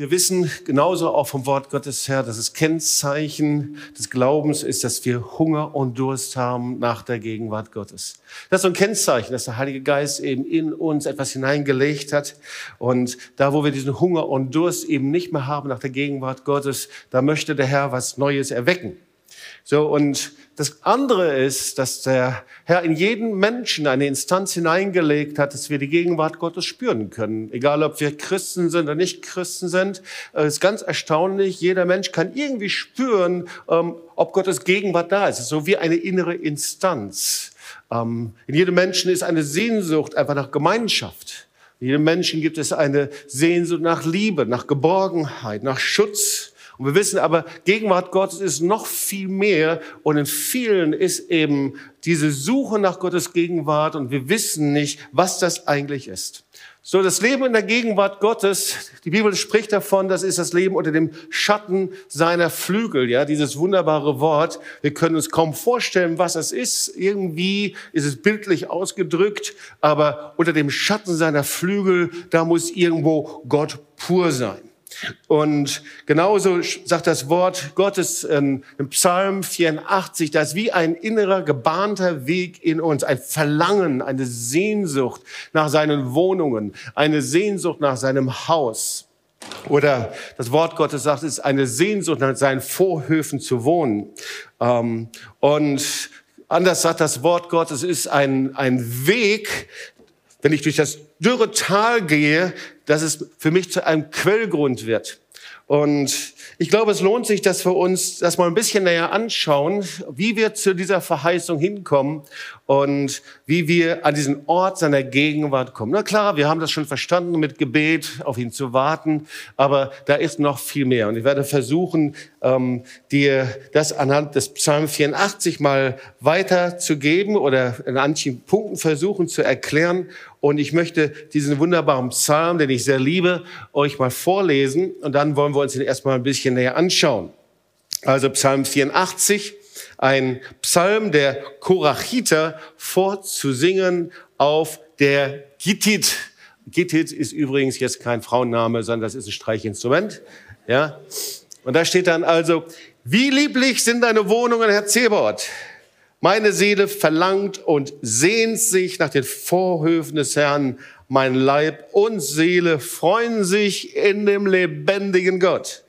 Wir wissen genauso auch vom Wort Gottes her, dass das Kennzeichen des Glaubens ist, dass wir Hunger und Durst haben nach der Gegenwart Gottes. Das ist so ein Kennzeichen, dass der Heilige Geist eben in uns etwas hineingelegt hat. Und da, wo wir diesen Hunger und Durst eben nicht mehr haben nach der Gegenwart Gottes, da möchte der Herr was Neues erwecken. So, und das andere ist, dass der Herr in jeden Menschen eine Instanz hineingelegt hat, dass wir die Gegenwart Gottes spüren können. Egal, ob wir Christen sind oder nicht Christen sind. Es ist ganz erstaunlich. Jeder Mensch kann irgendwie spüren, ähm, ob Gottes Gegenwart da ist. Ist so wie eine innere Instanz. Ähm, in jedem Menschen ist eine Sehnsucht einfach nach Gemeinschaft. In jedem Menschen gibt es eine Sehnsucht nach Liebe, nach Geborgenheit, nach Schutz. Und wir wissen aber, Gegenwart Gottes ist noch viel mehr und in vielen ist eben diese Suche nach Gottes Gegenwart und wir wissen nicht, was das eigentlich ist. So, das Leben in der Gegenwart Gottes, die Bibel spricht davon, das ist das Leben unter dem Schatten seiner Flügel, ja, dieses wunderbare Wort. Wir können uns kaum vorstellen, was es ist. Irgendwie ist es bildlich ausgedrückt, aber unter dem Schatten seiner Flügel, da muss irgendwo Gott pur sein. Und genauso sagt das Wort Gottes in, Psalm 84, das ist wie ein innerer, gebahnter Weg in uns, ein Verlangen, eine Sehnsucht nach seinen Wohnungen, eine Sehnsucht nach seinem Haus. Oder das Wort Gottes sagt, es ist eine Sehnsucht nach seinen Vorhöfen zu wohnen. Ähm, und anders sagt das Wort Gottes, es ist ein, ein Weg, wenn ich durch das dürre Tal gehe, dass es für mich zu einem Quellgrund wird. Und ich glaube, es lohnt sich, dass wir uns das mal ein bisschen näher anschauen, wie wir zu dieser Verheißung hinkommen und wie wir an diesen Ort seiner Gegenwart kommen. Na klar, wir haben das schon verstanden, mit Gebet auf ihn zu warten, aber da ist noch viel mehr. Und ich werde versuchen, ähm, dir das anhand des Psalm 84 mal weiterzugeben oder in manchen Punkten versuchen zu erklären. Und ich möchte diesen wunderbaren Psalm, den ich sehr liebe, euch mal vorlesen. Und dann wollen wir uns ihn erstmal ein bisschen näher anschauen. Also Psalm 84, ein Psalm der Korachiter vorzusingen auf der Gittit. Gittit ist übrigens jetzt kein Frauenname, sondern das ist ein Streichinstrument. Ja. Und da steht dann also, wie lieblich sind deine Wohnungen, Herr Zebaoth. Meine Seele verlangt und sehnt sich nach den Vorhöfen des Herrn. Mein Leib und Seele freuen sich in dem lebendigen Gott.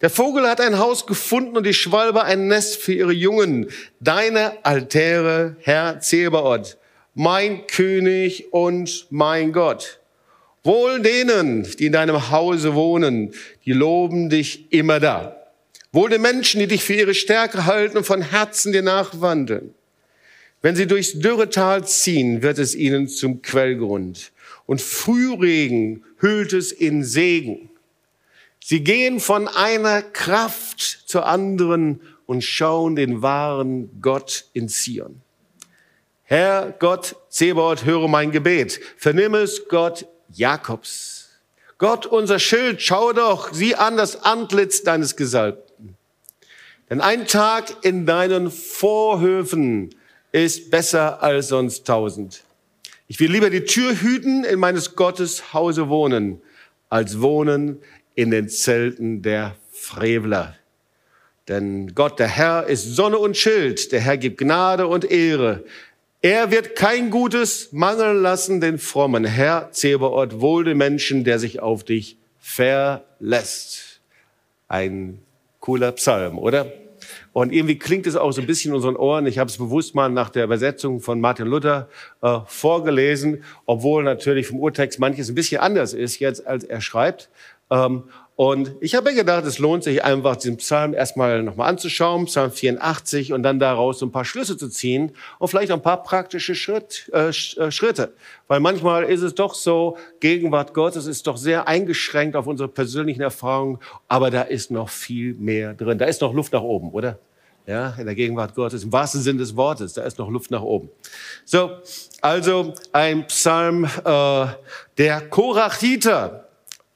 Der Vogel hat ein Haus gefunden und die Schwalbe ein Nest für ihre Jungen. Deine Altäre, Herr Zebaoth, mein König und mein Gott. Wohl denen, die in deinem Hause wohnen, die loben dich immer da. Wohl den Menschen, die dich für ihre Stärke halten und von Herzen dir nachwandeln. Wenn sie durchs Dürretal ziehen, wird es ihnen zum Quellgrund. Und Frühregen hüllt es in Segen. Sie gehen von einer Kraft zur anderen und schauen den wahren Gott in Zion. Herr Gott, Zebaoth, höre mein Gebet. Vernimm es, Gott Jakobs. Gott, unser Schild, schau doch, sieh an das Antlitz deines Gesalbten. Denn ein Tag in deinen Vorhöfen ist besser als sonst tausend. Ich will lieber die Tür hüten, in meines Gottes Hause wohnen, als wohnen in den Zelten der Frevler. Denn Gott, der Herr, ist Sonne und Schild. Der Herr gibt Gnade und Ehre. Er wird kein Gutes mangeln lassen den frommen Herr Zeberort, wohl den Menschen, der sich auf dich verlässt. Ein cooler Psalm, oder? Und irgendwie klingt es auch so ein bisschen in unseren Ohren. Ich habe es bewusst mal nach der Übersetzung von Martin Luther äh, vorgelesen, obwohl natürlich vom Urtext manches ein bisschen anders ist jetzt, als er schreibt. Ähm, und ich habe mir gedacht, es lohnt sich einfach, diesen Psalm erstmal nochmal anzuschauen, Psalm 84, und dann daraus so ein paar Schlüsse zu ziehen und vielleicht ein paar praktische Schritt, äh, äh, Schritte. Weil manchmal ist es doch so, Gegenwart Gottes ist doch sehr eingeschränkt auf unsere persönlichen Erfahrungen, aber da ist noch viel mehr drin. Da ist noch Luft nach oben, oder? Ja, in der Gegenwart Gottes, im wahrsten Sinne des Wortes, da ist noch Luft nach oben. So, also ein Psalm äh, der Korachiter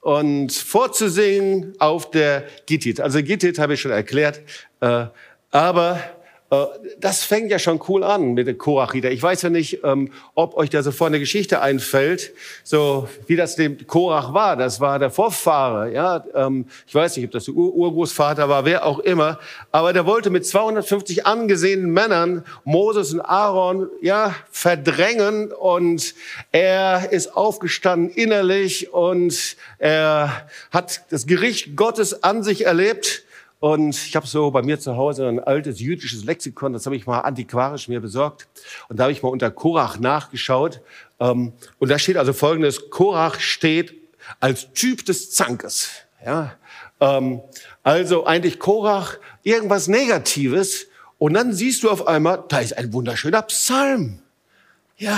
und vorzusingen auf der Gittit. Also Gittit habe ich schon erklärt, äh, aber das fängt ja schon cool an mit der Korachiter. Ich weiß ja nicht, ähm, ob euch da sofort eine Geschichte einfällt, so wie das dem Korach war. Das war der Vorfahre, ja. Ähm, ich weiß nicht, ob das der Ur Urgroßvater war, wer auch immer. Aber der wollte mit 250 angesehenen Männern Moses und Aaron, ja, verdrängen und er ist aufgestanden innerlich und er hat das Gericht Gottes an sich erlebt und ich habe so bei mir zu Hause ein altes jüdisches Lexikon, das habe ich mal antiquarisch mir besorgt. Und da habe ich mal unter Korach nachgeschaut. Ähm, und da steht also Folgendes, Korach steht als Typ des Zankes. Ja? Ähm, also eigentlich Korach, irgendwas Negatives. Und dann siehst du auf einmal, da ist ein wunderschöner Psalm. Ja,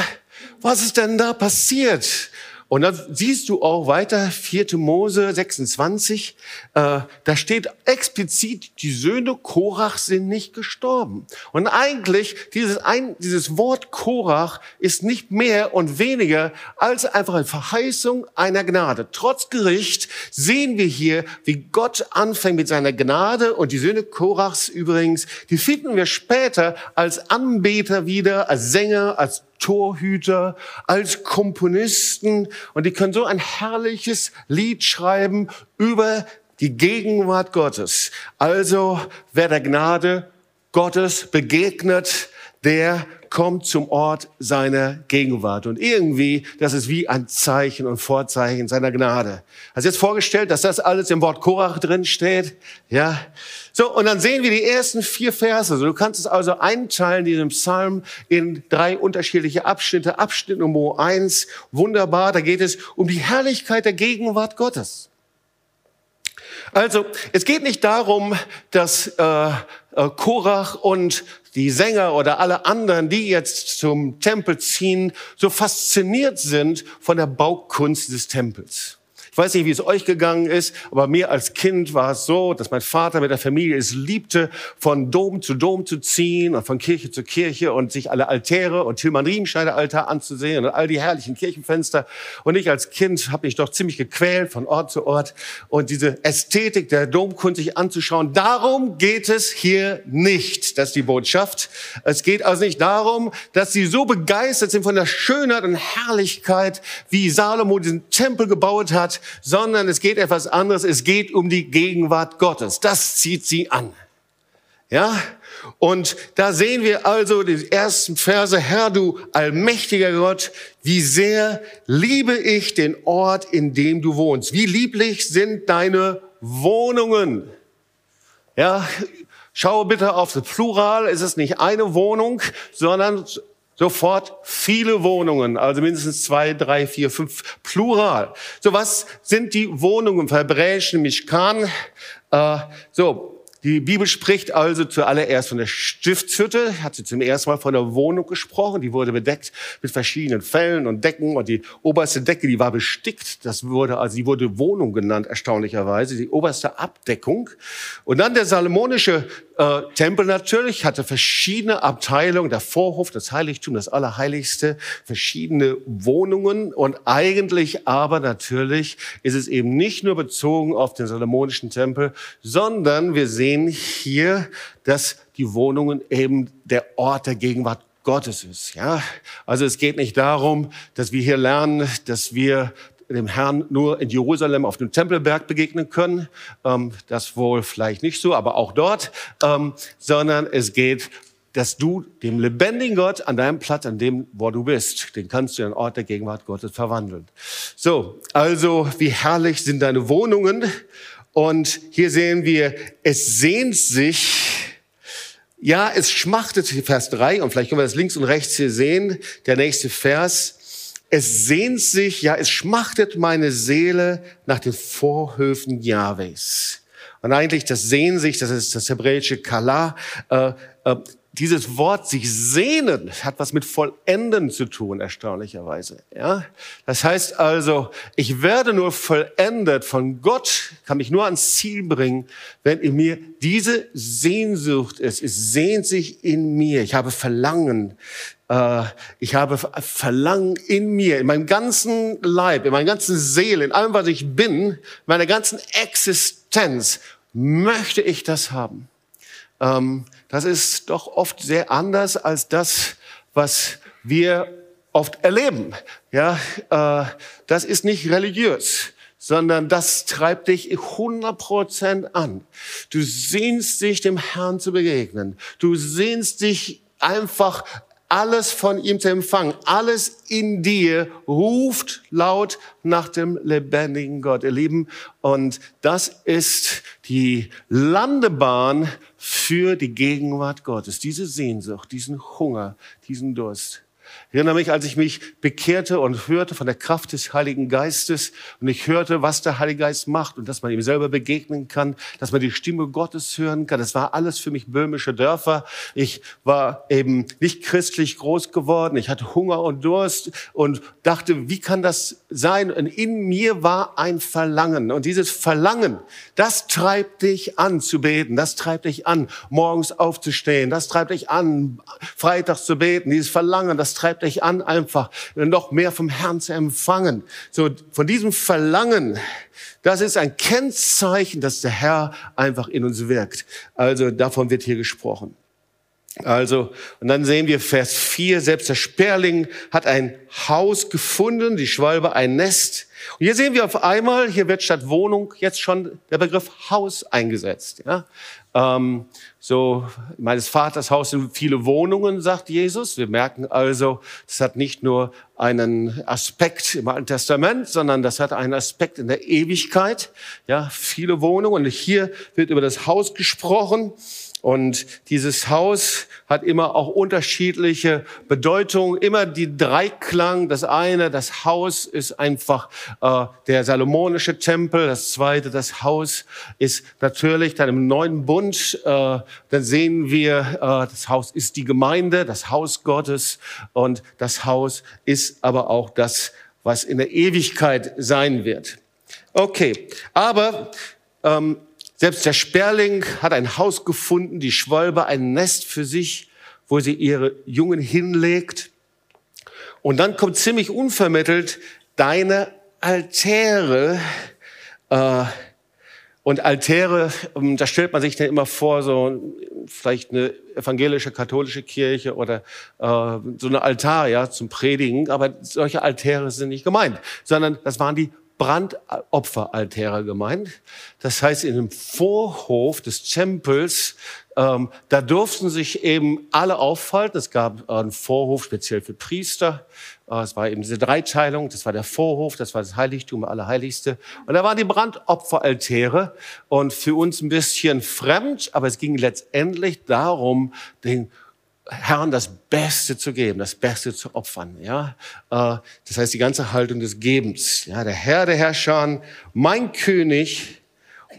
was ist denn da passiert? Und dann siehst du auch weiter, 4. Mose 26, äh, da steht explizit, die Söhne Korach sind nicht gestorben. Und eigentlich, dieses, ein, dieses Wort Korach ist nicht mehr und weniger als einfach eine Verheißung einer Gnade. Trotz Gericht sehen wir hier, wie Gott anfängt mit seiner Gnade und die Söhne Korachs übrigens, die finden wir später als Anbeter wieder, als Sänger, als Torhüter, als Komponisten und die können so ein herrliches Lied schreiben über die Gegenwart Gottes. Also wer der Gnade Gottes begegnet, der kommt zum Ort seiner Gegenwart. Und irgendwie, das ist wie ein Zeichen und Vorzeichen seiner Gnade. Hast du jetzt vorgestellt, dass das alles im Wort Korach drin steht? Ja. So, und dann sehen wir die ersten vier Verse. du kannst es also einteilen, diesen Psalm, in drei unterschiedliche Abschnitte. Abschnitt Nummer eins, wunderbar, da geht es um die Herrlichkeit der Gegenwart Gottes. Also, es geht nicht darum, dass äh, äh, Korach und die Sänger oder alle anderen, die jetzt zum Tempel ziehen, so fasziniert sind von der Baukunst des Tempels weiß nicht, wie es euch gegangen ist, aber mir als Kind war es so, dass mein Vater mit der Familie es liebte, von Dom zu Dom zu ziehen und von Kirche zu Kirche und sich alle Altäre und Tilman Riemenschneider Altar anzusehen und all die herrlichen Kirchenfenster. Und ich als Kind habe mich doch ziemlich gequält von Ort zu Ort und diese Ästhetik der Domkunst sich anzuschauen. Darum geht es hier nicht, das ist die Botschaft. Es geht also nicht darum, dass sie so begeistert sind von der Schönheit und Herrlichkeit, wie Salomo diesen Tempel gebaut hat, sondern es geht etwas anderes. Es geht um die Gegenwart Gottes. Das zieht sie an. Ja? Und da sehen wir also die ersten Verse, Herr, du allmächtiger Gott, wie sehr liebe ich den Ort, in dem du wohnst. Wie lieblich sind deine Wohnungen. Ja, schaue bitte auf das Plural. Es ist nicht eine Wohnung, sondern sofort viele Wohnungen, also mindestens zwei, drei, vier, fünf, plural. So, was sind die Wohnungen? Verbrechen, Mishkan. Äh, so, die Bibel spricht also zuallererst von der Stiftshütte, hat sie zum ersten Mal von der Wohnung gesprochen. Die wurde bedeckt mit verschiedenen Fellen und Decken und die oberste Decke, die war bestickt. Das wurde, also die wurde Wohnung genannt, erstaunlicherweise, die oberste Abdeckung. Und dann der salomonische äh, Tempel natürlich hatte verschiedene Abteilungen, der Vorhof, das Heiligtum, das Allerheiligste, verschiedene Wohnungen und eigentlich aber natürlich ist es eben nicht nur bezogen auf den salomonischen Tempel, sondern wir sehen hier, dass die Wohnungen eben der Ort der Gegenwart Gottes ist. Ja, also es geht nicht darum, dass wir hier lernen, dass wir dem Herrn nur in Jerusalem auf dem Tempelberg begegnen können. Ähm, das wohl vielleicht nicht so, aber auch dort, ähm, sondern es geht dass du dem lebendigen Gott an deinem Platz, an dem, wo du bist, den kannst du in den Ort der Gegenwart Gottes verwandeln. So, also wie herrlich sind deine Wohnungen. Und hier sehen wir, es sehnt sich, ja, es schmachtet, Vers 3, und vielleicht können wir das links und rechts hier sehen, der nächste Vers, es sehnt sich, ja, es schmachtet meine Seele nach den Vorhöfen Jahwes. Und eigentlich das sich, das ist das hebräische Kala, äh, äh, dieses Wort sich sehnen hat was mit vollenden zu tun, erstaunlicherweise. Ja? Das heißt also, ich werde nur vollendet von Gott, kann mich nur ans Ziel bringen, wenn in mir diese Sehnsucht ist. Es sehnt sich in mir. Ich habe Verlangen. Äh, ich habe Verlangen in mir, in meinem ganzen Leib, in meiner ganzen Seele, in allem, was ich bin, meiner ganzen Existenz möchte ich das haben. ähm, das ist doch oft sehr anders als das, was wir oft erleben. Ja, äh, das ist nicht religiös, sondern das treibt dich 100 Prozent an. Du sehnst dich, dem Herrn zu begegnen. Du sehnst dich einfach alles von ihm zu empfangen. Alles in dir ruft laut nach dem lebendigen Gott, ihr Lieben. Und das ist die Landebahn für die Gegenwart Gottes. Diese Sehnsucht, diesen Hunger, diesen Durst. Ich erinnere mich, als ich mich bekehrte und hörte von der Kraft des Heiligen Geistes und ich hörte, was der Heilige Geist macht und dass man ihm selber begegnen kann, dass man die Stimme Gottes hören kann. Das war alles für mich böhmische Dörfer. Ich war eben nicht christlich groß geworden. Ich hatte Hunger und Durst und dachte, wie kann das sein? Und in mir war ein Verlangen. Und dieses Verlangen, das treibt dich an zu beten. Das treibt dich an, morgens aufzustehen. Das treibt dich an, freitags zu beten. Dieses Verlangen, das treibt treibt euch an, einfach noch mehr vom Herrn zu empfangen. So von diesem Verlangen, das ist ein Kennzeichen, dass der Herr einfach in uns wirkt. Also davon wird hier gesprochen. Also, und dann sehen wir Vers 4, selbst der Sperling hat ein Haus gefunden, die Schwalbe ein Nest. Und hier sehen wir auf einmal, hier wird statt Wohnung jetzt schon der Begriff Haus eingesetzt. Ja? Ähm, so, meines Vaters Haus sind viele Wohnungen, sagt Jesus. Wir merken also, das hat nicht nur einen Aspekt im Alten Testament, sondern das hat einen Aspekt in der Ewigkeit. Ja, viele Wohnungen. Und hier wird über das Haus gesprochen. Und dieses Haus hat immer auch unterschiedliche Bedeutungen, immer die Dreiklang. Das eine, das Haus ist einfach äh, der salomonische Tempel. Das zweite, das Haus ist natürlich dann im neuen Bund. Äh, dann sehen wir, äh, das Haus ist die Gemeinde, das Haus Gottes. Und das Haus ist aber auch das, was in der Ewigkeit sein wird. Okay, aber ähm, selbst der Sperling hat ein Haus gefunden, die Schwalbe ein Nest für sich, wo sie ihre Jungen hinlegt. Und dann kommt ziemlich unvermittelt deine Altäre. Äh, und Altäre, ähm, da stellt man sich dann immer vor, so vielleicht eine evangelische, katholische Kirche oder äh, so eine Altar ja, zum Predigen. Aber solche Altäre sind nicht gemeint, sondern das waren die Brandopferaltäre gemeint. Das heißt, in dem Vorhof des Tempels, ähm, da durften sich eben alle aufhalten. Es gab einen Vorhof speziell für Priester. Äh, es war eben diese Dreiteilung. Das war der Vorhof, das war das Heiligtum, Allerheiligste. Und da waren die Brandopferaltäre. Und für uns ein bisschen fremd, aber es ging letztendlich darum, den Herrn das Beste zu geben, das Beste zu opfern. Ja, äh, das heißt die ganze Haltung des Gebens. Ja, der Herr der Herrscher, mein König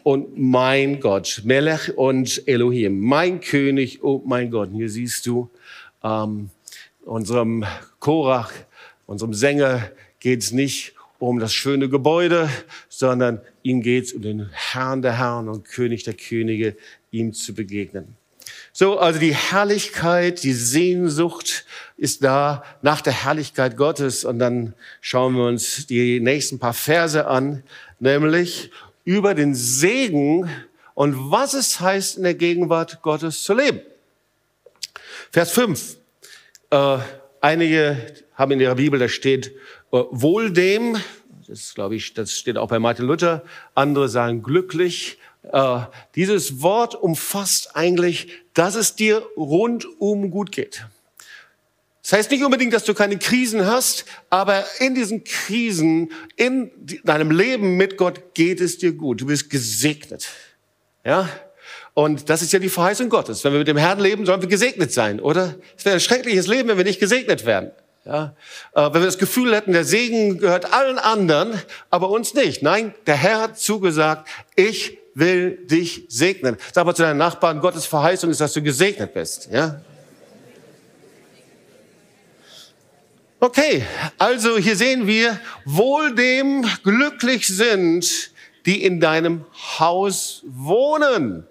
und mein Gott, Melech und Elohim, mein König und mein Gott. Und hier siehst du ähm, unserem Korach, unserem Sänger geht es nicht um das schöne Gebäude, sondern ihm geht es um den Herrn der Herren und König der Könige, ihm zu begegnen. So, also die Herrlichkeit, die Sehnsucht ist da nach der Herrlichkeit Gottes. Und dann schauen wir uns die nächsten paar Verse an, nämlich über den Segen und was es heißt, in der Gegenwart Gottes zu leben. Vers 5. Äh, einige haben in ihrer Bibel, da steht, äh, wohl dem, das glaube ich, das steht auch bei Martin Luther, andere sagen glücklich, äh, dieses Wort umfasst eigentlich, dass es dir rundum gut geht. Das heißt nicht unbedingt, dass du keine Krisen hast, aber in diesen Krisen, in deinem Leben mit Gott geht es dir gut. Du bist gesegnet. Ja? Und das ist ja die Verheißung Gottes. Wenn wir mit dem Herrn leben, sollen wir gesegnet sein, oder? Es wäre ein schreckliches Leben, wenn wir nicht gesegnet wären. Ja, äh, wenn wir das Gefühl hätten, der Segen gehört allen anderen, aber uns nicht. Nein, der Herr hat zugesagt, ich will dich segnen. Sag mal zu deinen Nachbarn, Gottes Verheißung ist, dass du gesegnet bist. Ja? Okay, also hier sehen wir, wohl dem glücklich sind, die in deinem Haus wohnen.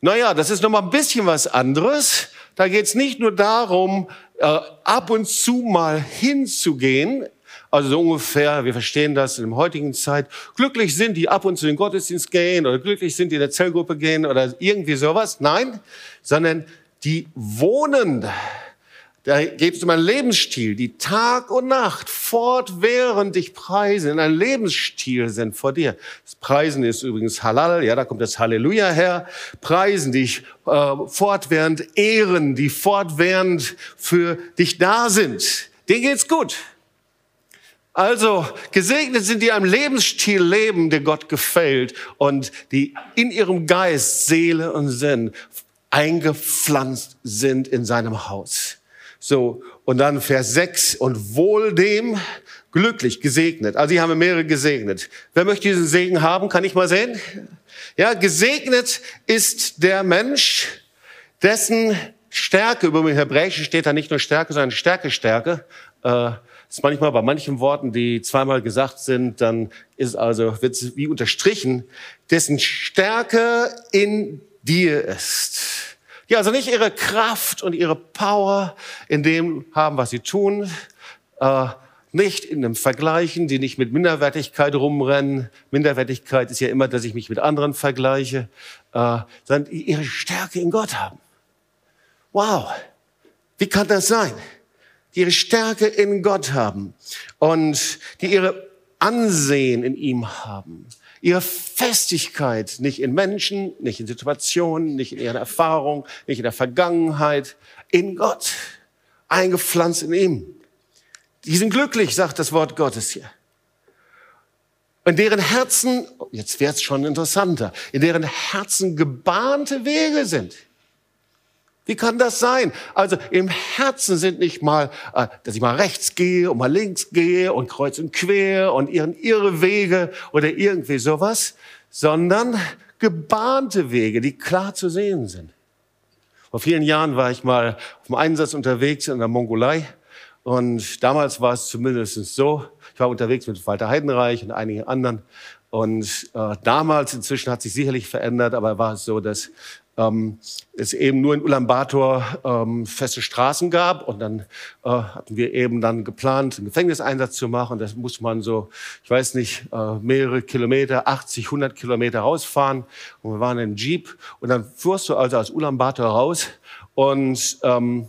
Naja, das ist noch mal ein bisschen was anderes. Da geht es nicht nur darum, äh, ab und zu mal hinzugehen Also so ungefähr, wir verstehen das in der heutigen Zeit. Glücklich sind die ab und zu in den Gottesdienst gehen oder glücklich sind die in der Zellgruppe gehen oder irgendwie sowas. Nein, sondern die wohnen da geht es um einen Lebensstil, die Tag und Nacht fortwährend dich preisen, in einem Lebensstil sind vor dir. Das Preisen ist übrigens Halal, ja, da kommt das Halleluja her. Preisen dich äh, fortwährend ehren, die fortwährend für dich da sind. Denen geht's gut. Also gesegnet sind die einem Lebensstil leben, der Gott gefällt und die in ihrem Geist, Seele und Sinn eingepflanzt sind in seinem Haus. So, und dann Vers 6, und wohl dem glücklich, gesegnet. Also hier haben wir mehrere gesegnet. Wer möchte diesen Segen haben? Kann ich mal sehen? Ja, gesegnet ist der Mensch, dessen Stärke, über dem Hebräischen steht da nicht nur Stärke, sondern Stärke, Stärke. Äh, ist manchmal bei manchen Worten, die zweimal gesagt sind, dann ist also, wird wie unterstrichen, dessen Stärke in dir ist die also nicht ihre Kraft und ihre Power in dem haben, was sie tun, äh, nicht in einem Vergleichen, die nicht mit Minderwertigkeit rumrennen. Minderwertigkeit ist ja immer, dass ich mich mit anderen vergleiche, äh, sondern ihre Stärke in Gott haben. Wow, wie kann das sein? Die ihre Stärke in Gott haben und die ihre Ansehen in ihm haben ihre Festigkeit nicht in Menschen, nicht in Situationen, nicht in ihrer Erfahrung, nicht in der Vergangenheit, in Gott, eingepflanzt in ihm. Die sind glücklich, sagt das Wort Gottes hier. In deren Herzen, jetzt wird's schon interessanter, in deren Herzen gebahnte Wege sind. Wie kann das sein? Also im Herzen sind nicht mal, äh, dass ich mal rechts gehe und mal links gehe und kreuz und quer und ihre Wege oder irgendwie sowas, sondern gebahnte Wege, die klar zu sehen sind. Vor vielen Jahren war ich mal auf dem Einsatz unterwegs in der Mongolei und damals war es zumindest so, ich war unterwegs mit Walter Heidenreich und einigen anderen und äh, damals, inzwischen hat sich sicherlich verändert, aber war es so, dass ähm, es eben nur in Ulaanbaatar ähm, feste Straßen gab und dann äh, hatten wir eben dann geplant, einen Gefängniseinsatz zu machen. Das muss man so, ich weiß nicht, äh, mehrere Kilometer, 80, 100 Kilometer rausfahren und wir waren in Jeep und dann fuhrst du also aus Ulaanbaatar raus und ähm,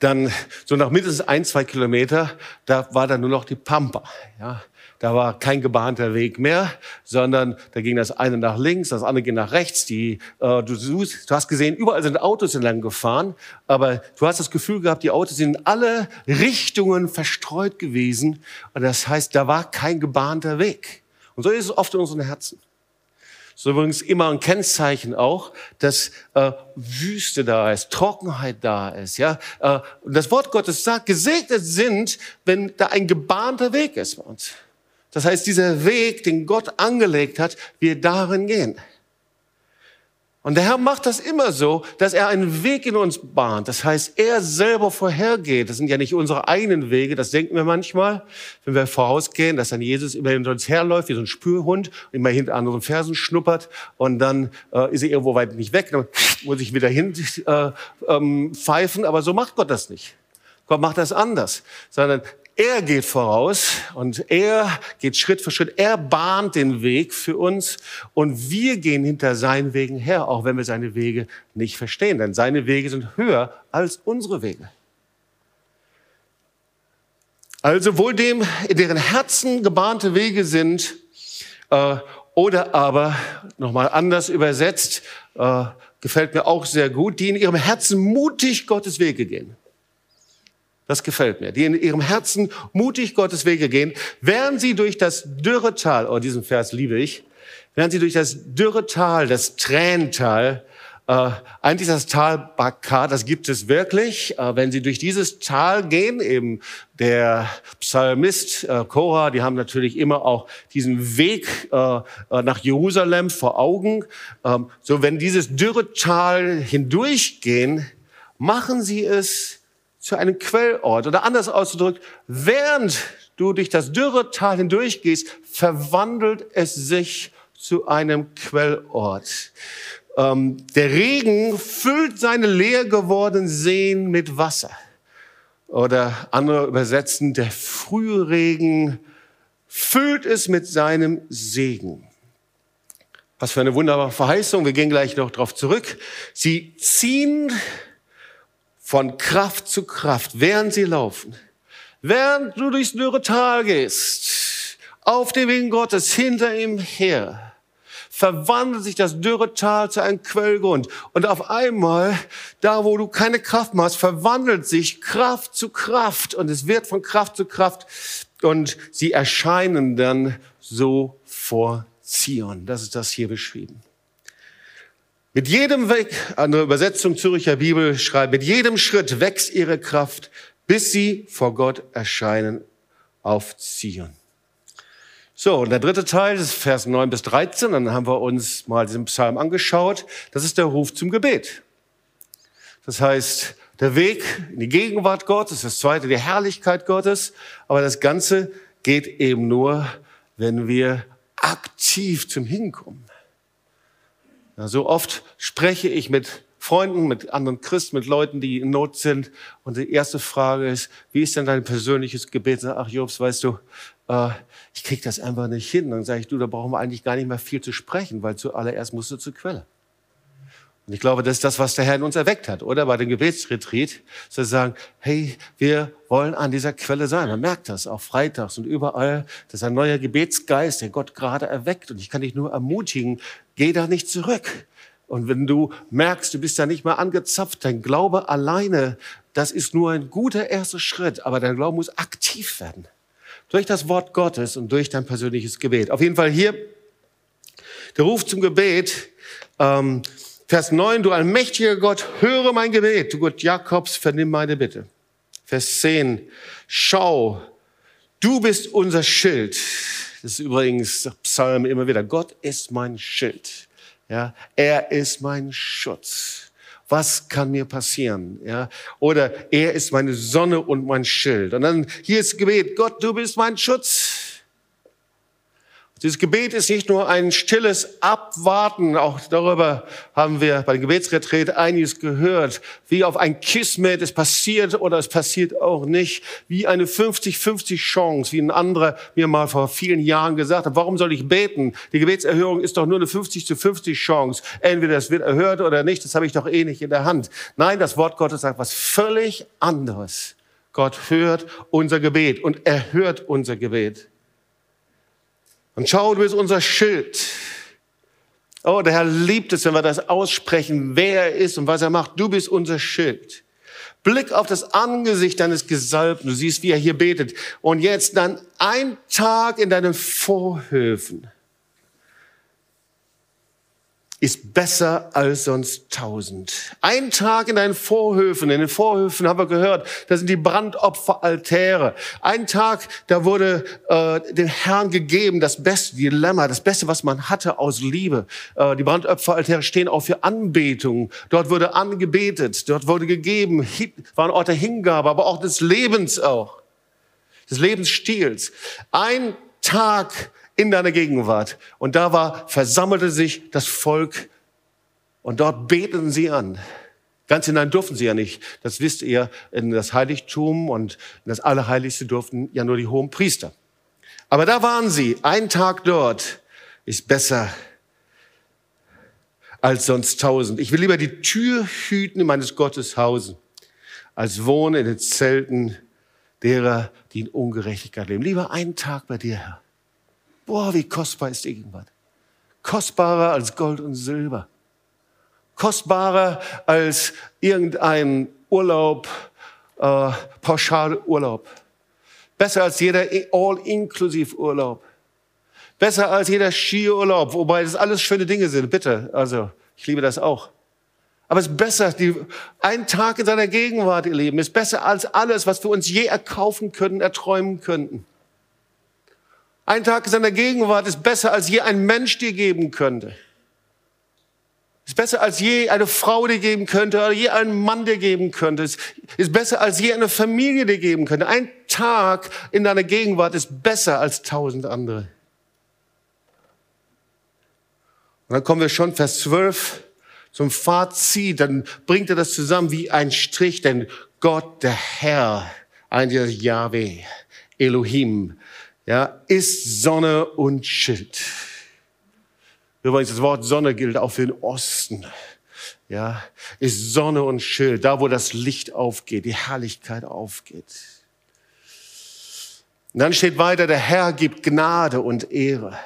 dann so nach mindestens ein, zwei Kilometer, da war dann nur noch die Pampa. Ja, da war kein gebahnter Weg mehr, sondern da ging das eine nach links, das andere ging nach rechts. Die, äh, du, du hast gesehen, überall sind Autos entlang gefahren, aber du hast das Gefühl gehabt, die Autos sind in alle Richtungen verstreut gewesen. Und das heißt, da war kein gebahnter Weg. Und so ist es oft in unseren Herzen. So übrigens immer ein Kennzeichen auch, dass äh, Wüste da ist, Trockenheit da ist. Ja, äh, das Wort Gottes sagt, gesegnet sind, wenn da ein gebahnter Weg ist bei uns. Das heißt, dieser Weg, den Gott angelegt hat, wir darin gehen. Und der Herr macht das immer so, dass er einen Weg in uns bahnt. Das heißt, er selber vorhergeht. Das sind ja nicht unsere eigenen Wege, das denken wir manchmal, wenn wir vorausgehen, dass dann Jesus immer hinter uns herläuft, wie so ein Spürhund, immer hinter anderen Fersen schnuppert und dann äh, ist er irgendwo weit nicht weg, dann muss ich wieder hin äh, ähm, pfeifen, aber so macht Gott das nicht. Gott macht das anders, sondern er geht voraus und er geht Schritt für Schritt. Er bahnt den Weg für uns und wir gehen hinter seinen Wegen her, auch wenn wir seine Wege nicht verstehen. Denn seine Wege sind höher als unsere Wege. Also wohl dem, in deren Herzen gebahnte Wege sind, äh, oder aber, nochmal anders übersetzt, äh, gefällt mir auch sehr gut, die in ihrem Herzen mutig Gottes Wege gehen. Das gefällt mir. Die in ihrem Herzen mutig Gottes Wege gehen, während sie durch das dürre Tal, oh, diesen Vers liebe ich, während sie durch das dürre Tal, das Tränental, äh, eigentlich das Tal Bakar, das gibt es wirklich. Äh, wenn Sie durch dieses Tal gehen, eben der Psalmist äh, Korah, die haben natürlich immer auch diesen Weg äh, äh nach Jerusalem vor Augen. Ähm, so, wenn dieses dürre Tal hindurchgehen, machen Sie es zu einem Quellort. Oder anders ausgedrückt, während du durch das dürre Tal hindurchgehst, verwandelt es sich zu einem Quellort. Ähm, der Regen füllt seine leer gewordenen Seen mit Wasser. Oder andere übersetzen, der Frühregen füllt es mit seinem Segen. Was für eine wunderbare Verheißung. Wir gehen gleich noch darauf zurück. Sie ziehen von Kraft zu Kraft, während sie laufen. Während du durchs dürre Tal gehst, auf dem Wegen Gottes, hinter ihm her, verwandelt sich das dürre Tal zu einem Quellgrund. Und auf einmal, da wo du keine Kraft mehr hast, verwandelt sich Kraft zu Kraft. Und es wird von Kraft zu Kraft. Und sie erscheinen dann so vor Zion. Das ist das hier beschrieben. Mit jedem Weg, andere Übersetzung Züricher Bibel schreibt, mit jedem Schritt wächst ihre Kraft, bis sie vor Gott erscheinen auf Zion. So, und der dritte Teil ist Vers 9 bis 13. Dann haben wir uns mal diesen Psalm angeschaut. Das ist der Ruf zum Gebet. Das heißt, der Weg in die Gegenwart Gottes, das zweite, die Herrlichkeit Gottes. Aber das Ganze geht eben nur, wenn wir aktiv zum Hinkommen. Ja, so oft spreche ich mit Freunden, mit anderen Christen, mit Leuten, die in Not sind. Und die erste Frage ist, wie ist denn dein persönliches Gebet? Ach, Jobs, weißt du, äh, ich krieg das einfach nicht hin. Dann sage ich, du, da brauchen wir eigentlich gar nicht mehr viel zu sprechen, weil zuallererst musst du zur Quelle. Und ich glaube, das ist das, was der Herr in uns erweckt hat, oder? Bei dem Gebetsretreat, zu sagen, hey, wir wollen an dieser Quelle sein. Man merkt das auch freitags und überall. Das ist ein neuer Gebetsgeist, der Gott gerade erweckt. Und ich kann dich nur ermutigen, geh da nicht zurück. Und wenn du merkst, du bist da nicht mehr angezapft, dein Glaube alleine, das ist nur ein guter erster Schritt. Aber dein Glaube muss aktiv werden durch das Wort Gottes und durch dein persönliches Gebet. Auf jeden Fall hier der Ruf zum Gebet. Ähm, Vers 9, du allmächtiger Gott, höre mein Gebet. Du Gott Jakobs, vernimm meine Bitte. Vers 10, schau, du bist unser Schild. Das ist übrigens Psalm immer wieder. Gott ist mein Schild. Ja, er ist mein Schutz was kann mir passieren? Ja? Oder er ist meine Sonne und mein Schild. Und dann hier ist Gebet, Gott, du bist mein Schutz. Dieses Gebet ist nicht nur ein stilles Abwarten, auch darüber haben wir bei dem Gebetsretreat einiges gehört, wie auf ein Kismet, es passiert oder es passiert auch nicht, wie eine 50-50 Chance, wie ein anderer mir mal vor vielen Jahren gesagt hat, warum soll ich beten? Die Gebetserhörung ist doch nur eine 50 zu 50 Chance. Entweder es wird erhört oder nicht, das habe ich doch eh nicht in der Hand. Nein, das Wort Gottes sagt was völlig anderes. Gott hört unser Gebet und er hört unser Gebet. Und schau, du bist unser Schild. Oh, der Herr liebt es, wenn wir das aussprechen, wer er ist und was er macht. Du bist unser Schild. Blick auf das Angesicht deines Gesalbten. Du siehst, wie er hier betet. Und jetzt dann ein Tag in deinen Vorhöfen ist besser als sonst tausend. Ein Tag in deinen Vorhöfen, in den Vorhöfen haben wir gehört, da sind die Brandopferaltäre. Ein Tag, da wurde äh, dem Herrn gegeben das beste Dilemma, das Beste, was man hatte aus Liebe. Äh, die Brandopferaltäre stehen auch für Anbetung. Dort wurde angebetet, dort wurde gegeben, war ein Ort der Hingabe, aber auch des Lebens auch, des Lebensstils. Ein Tag in deiner Gegenwart. Und da war, versammelte sich das Volk und dort beteten sie an. Ganz hinein durften sie ja nicht. Das wisst ihr, in das Heiligtum und in das Allerheiligste durften ja nur die hohen Priester. Aber da waren sie. Ein Tag dort ist besser als sonst tausend. Ich will lieber die Tür hüten in meines Gottes Hausen, als wohnen in den Zelten derer, die in Ungerechtigkeit leben. Lieber einen Tag bei dir, Herr. Boah, wie kostbar ist die Gegenwart. Kostbarer als Gold und Silber. Kostbarer als irgendein Urlaub, äh, Pauschalurlaub. Besser als jeder All-Inclusive-Urlaub. Besser als jeder Skiurlaub, wobei das alles schöne Dinge sind. Bitte, also ich liebe das auch. Aber es ist besser, die, ein Tag in seiner Gegenwart, ihr Leben, ist besser als alles, was wir uns je erkaufen können, erträumen könnten. Ein Tag in seiner Gegenwart ist besser, als je ein Mensch dir geben könnte. Ist besser, als je eine Frau dir geben könnte oder je ein Mann dir geben könnte. Ist, besser, als je eine Familie dir geben könnte. Ein Tag in deiner Gegenwart ist besser als tausend andere. Und dann kommen wir schon, Vers 12, zum Fazit. Dann bringt er das zusammen wie ein Strich, denn Gott, der Herr, ein Yahweh, Elohim, ja, ist Sonne und Schild. Übrigens, das Wort Sonne gilt auch für den Osten. Ja, ist Sonne und Schild, da wo das Licht aufgeht, die Herrlichkeit aufgeht. Und dann steht weiter, der Herr gibt Gnade und Ehre.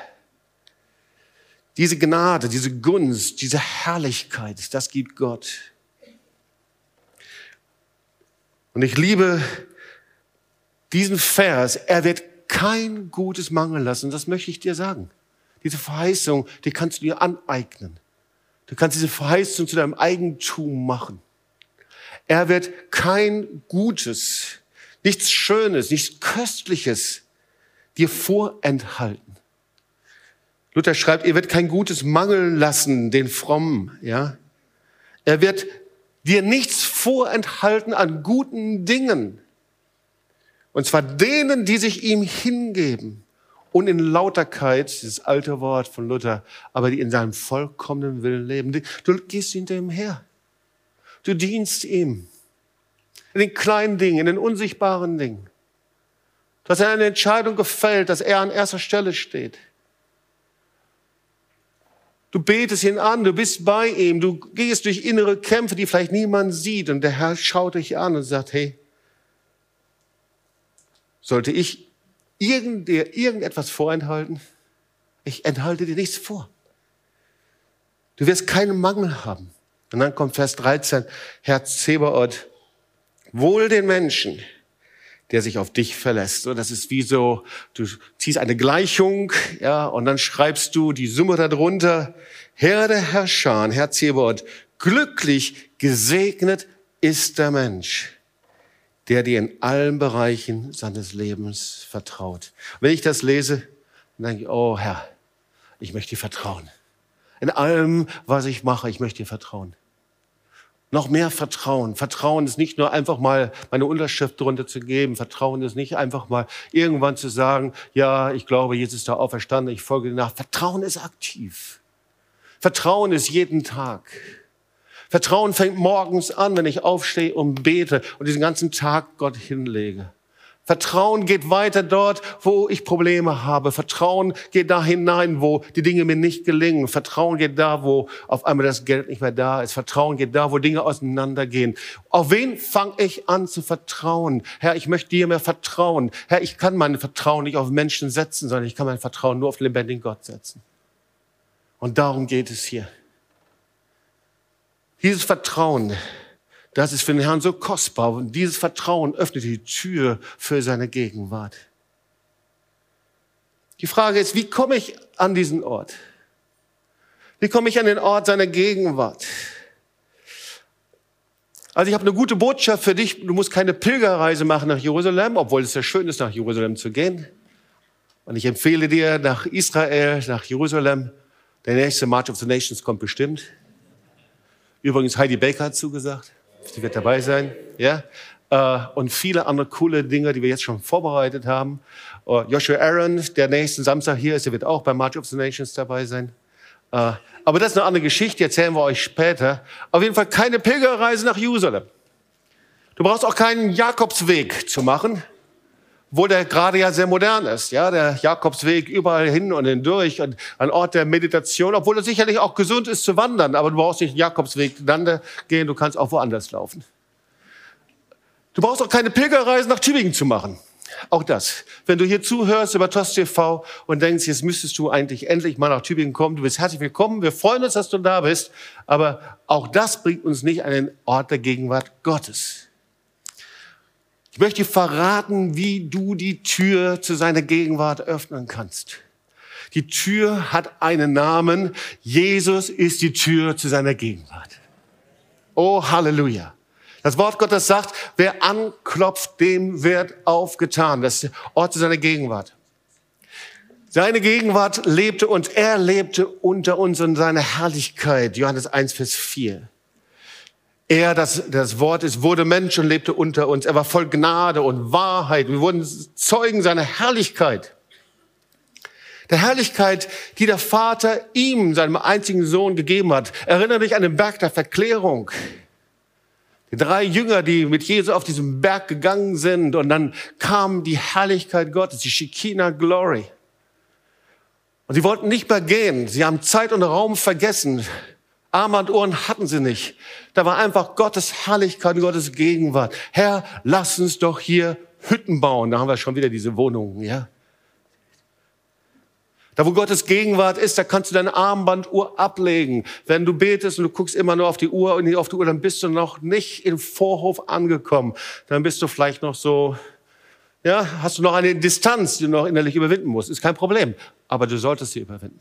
Diese Gnade, diese Gunst, diese Herrlichkeit, das gibt Gott. Und ich liebe diesen Vers, er wird kein Gutes Mangel lassen. Das möchte ich dir sagen. Diese Verheißung, die kannst du dir aneignen. Du kannst diese Verheißung zu deinem Eigentum machen. Er wird kein Gutes, nichts Schönes, nichts Köstliches dir vorenthalten. Luther schreibt, er wird kein Gutes mangeln lassen, den Frommen, ja. Er wird dir nichts vorenthalten an guten Dingen. Und zwar denen, die sich ihm hingeben und in Lauterkeit, dieses alte Wort von Luther, aber die in seinem vollkommenen Willen leben. Du gehst hinter ihm her. Du dienst ihm. In den kleinen Dingen, in den unsichtbaren Dingen. Du hast eine Entscheidung gefällt, dass er an erster Stelle steht. Du betest ihn an, du bist bei ihm, du gehst durch innere Kämpfe, die vielleicht niemand sieht und der Herr schaut dich an und sagt, hey, sollte ich dir irgendetwas vorenthalten? Ich enthalte dir nichts vor. Du wirst keinen Mangel haben. Und dann kommt Vers 13, Herr Zebaoth, wohl den Menschen, der sich auf dich verlässt. Und das ist wie so, du ziehst eine Gleichung, ja, und dann schreibst du die Summe darunter. Herr der Herrscher, Herr Zebaoth, glücklich gesegnet ist der Mensch, der dir in allen Bereichen seines Lebens vertraut. Wenn ich das lese, dann denke ich, oh Herr, ich möchte dir vertrauen. In allem, was ich mache, ich möchte dir vertrauen. Noch mehr Vertrauen. Vertrauen ist nicht nur einfach mal meine Unterschrift drunter zu geben. Vertrauen ist nicht einfach mal irgendwann zu sagen, ja, ich glaube, Jesus ist da auferstanden, ich folge dir nach. Vertrauen ist aktiv. Vertrauen ist jeden Tag. Vertrauen fängt morgens an, wenn ich aufstehe und bete und diesen ganzen Tag Gott hinlege. Vertrauen geht weiter dort, wo ich Probleme habe. Vertrauen geht da hinein, wo die Dinge mir nicht gelingen. Vertrauen geht da, wo auf einmal das Geld nicht mehr da ist. Vertrauen geht da, wo Dinge auseinandergehen. Auf wen fange ich an zu vertrauen? Herr, ich möchte dir mehr vertrauen. Herr, ich kann mein Vertrauen nicht auf Menschen setzen, sondern ich kann mein Vertrauen nur auf den lebendigen Gott setzen. Und darum geht es hier. Dieses Vertrauen, das ist für den Herrn so kostbar. Und dieses Vertrauen öffnet die Tür für seine Gegenwart. Die Frage ist, wie komme ich an diesen Ort? Wie komme ich an den Ort seiner Gegenwart? Also ich habe eine gute Botschaft für dich. Du musst keine Pilgerreise machen nach Jerusalem, obwohl es ja schön ist, nach Jerusalem zu gehen. Und ich empfehle dir nach Israel, nach Jerusalem. Der nächste March of the Nations kommt bestimmt. Übrigens, Heidi Baker hat zugesagt. Sie wird dabei sein. Ja? Äh, und viele andere coole Dinge, die wir jetzt schon vorbereitet haben. Uh, Joshua Aaron, der nächsten Samstag hier ist, der wird auch beim March of the Nations dabei sein. Uh, aber das ist eine andere Geschichte, die erzählen wir euch später. Auf jeden Fall keine Pilgerreise nach Jerusalem. Du brauchst auch keinen Jakobsweg zu machen wo der gerade ja sehr modern ist, ja, der Jakobsweg überall hin und hindurch und ein Ort der Meditation, obwohl es sicherlich auch gesund ist zu wandern, aber du brauchst nicht den Jakobsweg dann gehen, du kannst auch woanders laufen. Du brauchst auch keine Pilgerreise nach Tübingen zu machen. Auch das. Wenn du hier zuhörst über TOS TV und denkst, jetzt müsstest du eigentlich endlich mal nach Tübingen kommen, du bist herzlich willkommen. Wir freuen uns, dass du da bist. Aber auch das bringt uns nicht an den Ort der Gegenwart Gottes. Ich möchte dir verraten, wie du die Tür zu seiner Gegenwart öffnen kannst. Die Tür hat einen Namen. Jesus ist die Tür zu seiner Gegenwart. Oh, Halleluja. Das Wort Gottes sagt, wer anklopft, dem wird aufgetan. Das ist der Ort zu seiner Gegenwart. Seine Gegenwart lebte und er lebte unter uns in seiner Herrlichkeit. Johannes 1, Vers 4. Er, das, das Wort ist, wurde Mensch und lebte unter uns. Er war voll Gnade und Wahrheit. Wir wurden Zeugen seiner Herrlichkeit. Der Herrlichkeit, die der Vater ihm, seinem einzigen Sohn, gegeben hat. Erinnere dich an den Berg der Verklärung. Die drei Jünger, die mit Jesus auf diesem Berg gegangen sind und dann kam die Herrlichkeit Gottes, die Shekinah Glory. Und sie wollten nicht mehr gehen. Sie haben Zeit und Raum vergessen. Ohren hatten sie nicht. Da war einfach Gottes Herrlichkeit und Gottes Gegenwart. Herr, lass uns doch hier Hütten bauen. Da haben wir schon wieder diese Wohnungen, ja. Da, wo Gottes Gegenwart ist, da kannst du deine Armbanduhr ablegen. Wenn du betest und du guckst immer nur auf die Uhr und nicht auf die Uhr, dann bist du noch nicht im Vorhof angekommen. Dann bist du vielleicht noch so, ja, hast du noch eine Distanz, die du noch innerlich überwinden musst. Ist kein Problem. Aber du solltest sie überwinden.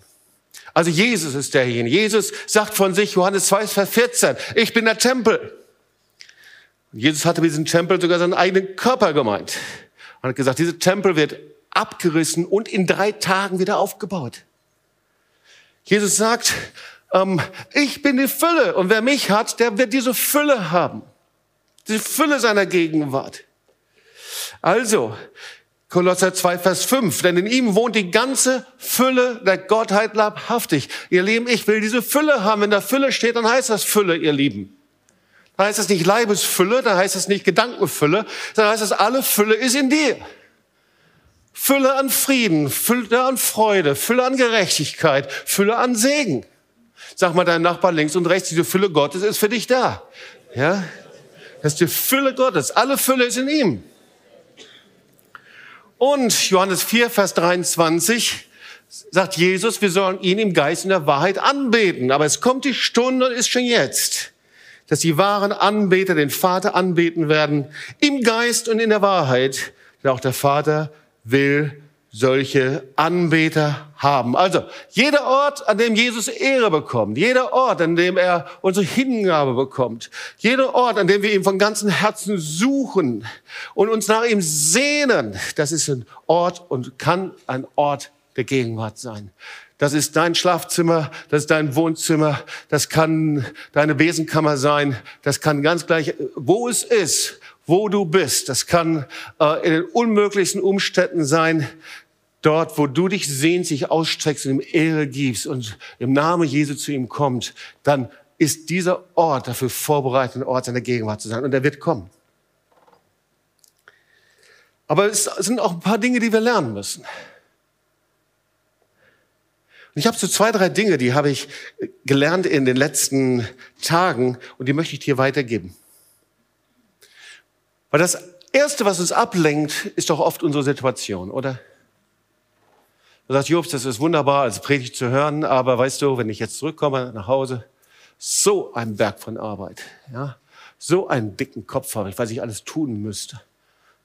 Also Jesus ist derjenige. Jesus sagt von sich, Johannes 2, Vers 14, ich bin der Tempel. Jesus hatte mit diesem Tempel sogar seinen eigenen Körper gemeint. Und hat gesagt, dieser Tempel wird abgerissen und in drei Tagen wieder aufgebaut. Jesus sagt, ähm, ich bin die Fülle und wer mich hat, der wird diese Fülle haben. Die Fülle seiner Gegenwart. Also, Kolosser 2, Vers 5, denn in ihm wohnt die ganze Fülle der Gottheit leibhaftig. Ihr Lieben, ich will diese Fülle haben. Wenn da Fülle steht, dann heißt das Fülle, ihr Lieben. Dann heißt das nicht Leibesfülle, dann heißt das nicht Gedankenfülle, sondern heißt das, alle Fülle ist in dir. Fülle an Frieden, Fülle an Freude, Fülle an Gerechtigkeit, Fülle an Segen. Sag mal deinen Nachbarn links und rechts, diese Fülle Gottes ist für dich da. Ja? Das ist die Fülle Gottes. Alle Fülle ist in ihm. Und Johannes 4, Vers 23 sagt Jesus, wir sollen ihn im Geist und der Wahrheit anbeten. Aber es kommt die Stunde und ist schon jetzt, dass die wahren Anbeter den Vater anbeten werden, im Geist und in der Wahrheit. Denn auch der Vater will solche Anbeter haben. Also jeder Ort, an dem Jesus Ehre bekommt, jeder Ort, an dem er unsere Hingabe bekommt, jeder Ort, an dem wir ihn von ganzem Herzen suchen und uns nach ihm sehnen, das ist ein Ort und kann ein Ort der Gegenwart sein. Das ist dein Schlafzimmer, das ist dein Wohnzimmer, das kann deine Besenkammer sein, das kann ganz gleich, wo es ist wo du bist. Das kann äh, in den unmöglichsten Umständen sein, dort, wo du dich sehnst, dich ausstreckst und ihm Ehre gibst und im Namen Jesu zu ihm kommt, dann ist dieser Ort dafür vorbereitet, ein Ort seiner Gegenwart zu sein. Und er wird kommen. Aber es sind auch ein paar Dinge, die wir lernen müssen. Und ich habe so zwei, drei Dinge, die habe ich gelernt in den letzten Tagen und die möchte ich dir weitergeben. Weil das Erste, was uns ablenkt, ist doch oft unsere Situation, oder? Du sagst, Jobs, das ist wunderbar, als Predigt zu hören, aber weißt du, wenn ich jetzt zurückkomme nach Hause, so ein Berg von Arbeit, ja, so einen dicken Kopf habe ich, was ich alles tun müsste.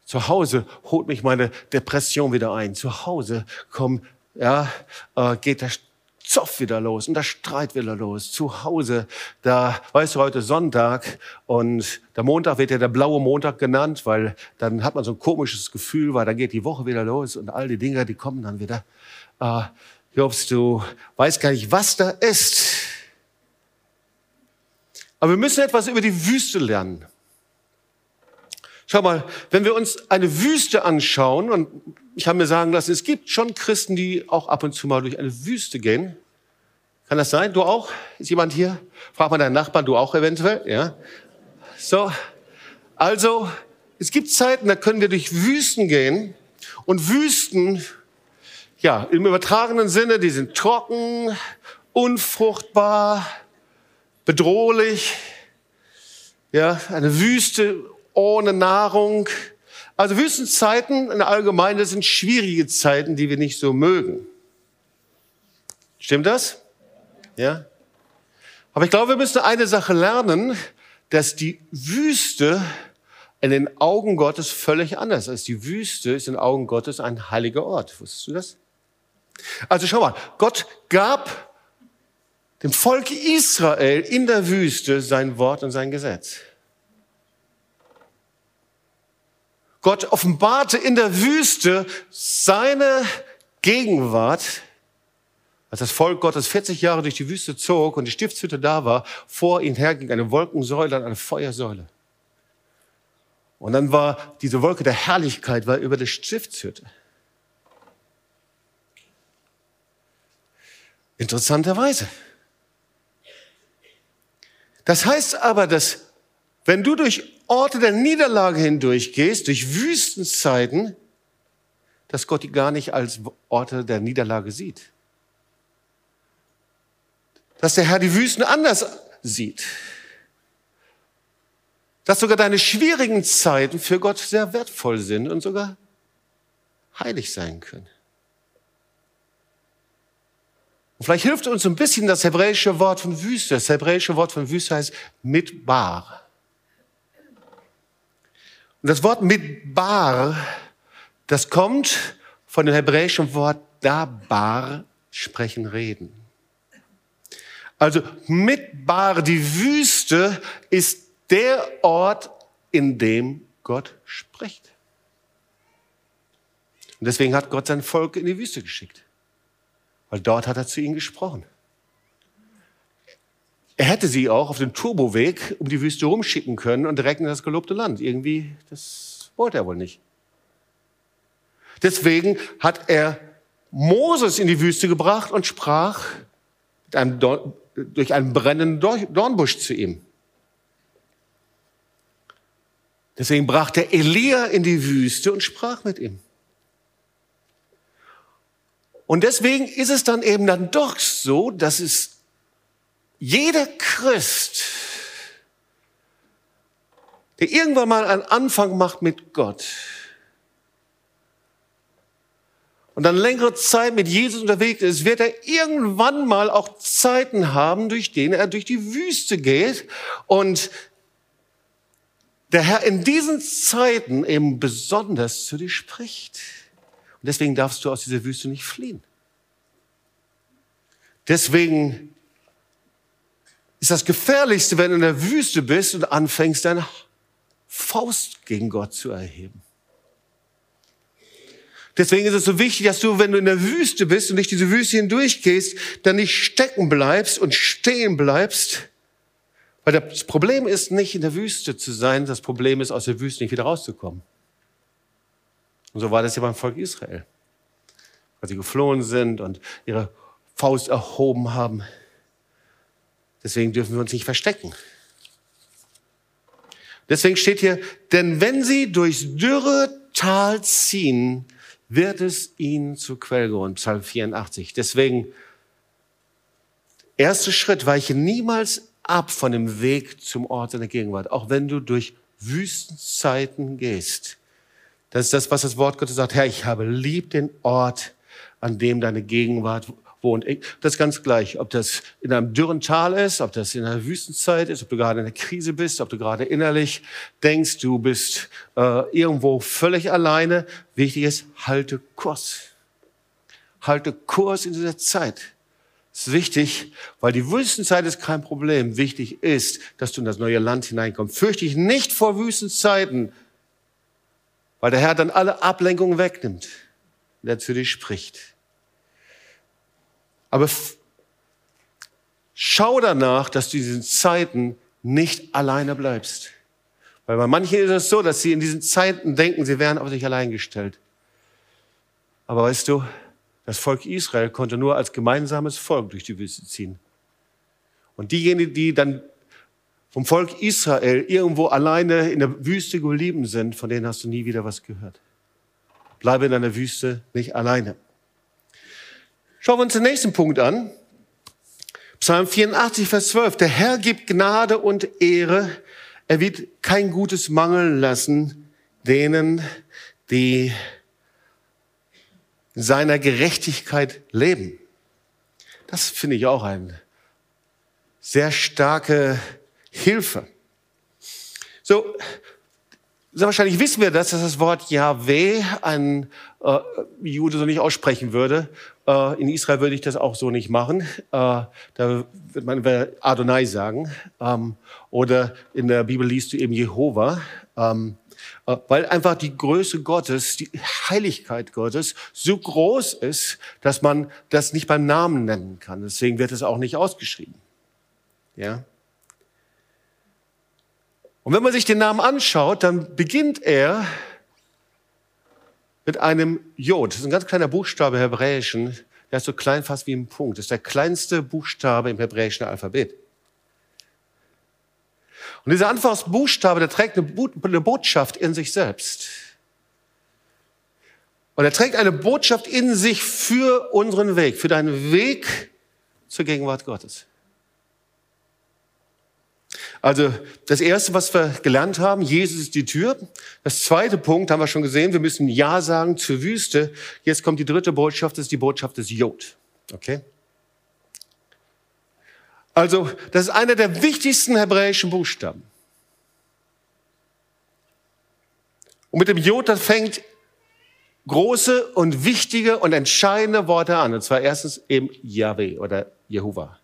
Zu Hause holt mich meine Depression wieder ein. Zu Hause kommt, ja, äh, geht der Zoff wieder los und der Streit wieder los. Zu Hause, da, weißt du, heute Sonntag und der Montag wird ja der blaue Montag genannt, weil dann hat man so ein komisches Gefühl, weil dann geht die Woche wieder los und all die Dinge, die kommen dann wieder. Äh, Jobst, du weißt gar nicht, was da ist. Aber wir müssen etwas über die Wüste lernen. Schau mal, wenn wir uns eine Wüste anschauen, und ich habe mir sagen lassen, es gibt schon Christen, die auch ab und zu mal durch eine Wüste gehen. Kann das sein? Du auch? Ist jemand hier? Frag mal deinen Nachbarn, du auch eventuell? Ja. So. Also, es gibt Zeiten, da können wir durch Wüsten gehen. Und Wüsten, ja, im übertragenen Sinne, die sind trocken, unfruchtbar, bedrohlich. Ja, eine Wüste ohne Nahrung. Also Wüstenzeiten in Allgemeinen sind schwierige Zeiten, die wir nicht so mögen. Stimmt das? Ja? Aber ich glaube, wir müssen eine Sache lernen, dass die Wüste in den Augen Gottes völlig anders ist. Die Wüste ist in den Augen Gottes ein heiliger Ort. Wusstest du das? Also schau mal, Gott gab dem Volk Israel in der Wüste sein Wort und sein Gesetz. Gott offenbarte in der Wüste seine Gegenwart, als das Volk Gottes 40 Jahre durch die Wüste zog und die Stiftshütte da war, vor ihnen herging eine Wolkensäule und eine Feuersäule. Und dann war diese Wolke der Herrlichkeit war über der Stiftshütte. Interessanterweise. Das heißt aber, dass wenn du durch Orte der Niederlage hindurchgehst, durch Wüstenzeiten, dass Gott die gar nicht als Orte der Niederlage sieht. Dass der Herr die Wüsten anders sieht. Dass sogar deine schwierigen Zeiten für Gott sehr wertvoll sind und sogar heilig sein können. Und vielleicht hilft uns ein bisschen das hebräische Wort von Wüste. Das hebräische Wort von Wüste heißt Mitbar. Und das Wort Mitbar, das kommt von dem hebräischen Wort Dabar, sprechen, reden. Also Mitbar, die Wüste, ist der Ort, in dem Gott spricht. Und deswegen hat Gott sein Volk in die Wüste geschickt. Weil dort hat er zu ihnen gesprochen. Er hätte sie auch auf dem Turboweg um die Wüste rumschicken können und direkt in das gelobte Land. Irgendwie, das wollte er wohl nicht. Deswegen hat er Moses in die Wüste gebracht und sprach einem durch einen brennenden Dornbusch zu ihm. Deswegen brachte Elia in die Wüste und sprach mit ihm. Und deswegen ist es dann eben dann doch so, dass es jeder Christ, der irgendwann mal einen Anfang macht mit Gott und dann längere Zeit mit Jesus unterwegs ist, wird er irgendwann mal auch Zeiten haben, durch denen er durch die Wüste geht und der Herr in diesen Zeiten eben besonders zu dir spricht. Und deswegen darfst du aus dieser Wüste nicht fliehen. Deswegen ist das Gefährlichste, wenn du in der Wüste bist und anfängst, deine Faust gegen Gott zu erheben. Deswegen ist es so wichtig, dass du, wenn du in der Wüste bist und durch diese Wüste hindurchgehst, dann nicht stecken bleibst und stehen bleibst. Weil das Problem ist nicht in der Wüste zu sein, das Problem ist, aus der Wüste nicht wieder rauszukommen. Und so war das ja beim Volk Israel. Weil sie geflohen sind und ihre Faust erhoben haben. Deswegen dürfen wir uns nicht verstecken. Deswegen steht hier, denn wenn sie durchs dürre Tal ziehen, wird es ihnen zu Quellgrund. Psalm 84. Deswegen, erster Schritt, weiche niemals ab von dem Weg zum Ort seiner Gegenwart, auch wenn du durch Wüstenzeiten gehst. Das ist das, was das Wort Gottes sagt. Herr, ich habe lieb den Ort, an dem deine Gegenwart wohnt. Das ist ganz gleich, ob das in einem dürren Tal ist, ob das in einer Wüstenzeit ist, ob du gerade in einer Krise bist, ob du gerade innerlich denkst, du bist äh, irgendwo völlig alleine. Wichtig ist, halte Kurs. Halte Kurs in dieser Zeit. Das ist wichtig, weil die Wüstenzeit ist kein Problem. Wichtig ist, dass du in das neue Land hineinkommst. Fürchte dich nicht vor Wüstenzeiten, weil der Herr dann alle Ablenkungen wegnimmt, der zu dir spricht. Aber schau danach, dass du in diesen Zeiten nicht alleine bleibst. Weil bei manchen ist es so, dass sie in diesen Zeiten denken, sie wären auf sich allein gestellt. Aber weißt du, das Volk Israel konnte nur als gemeinsames Volk durch die Wüste ziehen. Und diejenigen, die dann vom Volk Israel irgendwo alleine in der Wüste geblieben sind, von denen hast du nie wieder was gehört. Bleibe in deiner Wüste nicht alleine. Schauen wir uns den nächsten Punkt an. Psalm 84, Vers 12. Der Herr gibt Gnade und Ehre. Er wird kein Gutes mangeln lassen denen, die in seiner Gerechtigkeit leben. Das finde ich auch eine sehr starke Hilfe. So, sehr wahrscheinlich wissen wir das, dass das Wort Yahweh ein äh, Jude so nicht aussprechen würde. Äh, in Israel würde ich das auch so nicht machen. Äh, da wird man Adonai sagen. Ähm, oder in der Bibel liest du eben Jehova. Ähm, äh, weil einfach die Größe Gottes, die Heiligkeit Gottes so groß ist, dass man das nicht beim Namen nennen kann. Deswegen wird es auch nicht ausgeschrieben. Ja. Und wenn man sich den Namen anschaut, dann beginnt er mit einem Jod. Das ist ein ganz kleiner Buchstabe im Hebräischen. Der ist so klein fast wie ein Punkt. Das ist der kleinste Buchstabe im hebräischen Alphabet. Und dieser Anfangsbuchstabe, der trägt eine Botschaft in sich selbst. Und er trägt eine Botschaft in sich für unseren Weg, für deinen Weg zur Gegenwart Gottes. Also das Erste, was wir gelernt haben, Jesus ist die Tür. Das zweite Punkt haben wir schon gesehen, wir müssen Ja sagen zur Wüste. Jetzt kommt die dritte Botschaft, das ist die Botschaft des Jod. Okay? Also das ist einer der wichtigsten hebräischen Buchstaben. Und mit dem Jod, das fängt große und wichtige und entscheidende Worte an. Und zwar erstens eben Yahweh oder Jehova.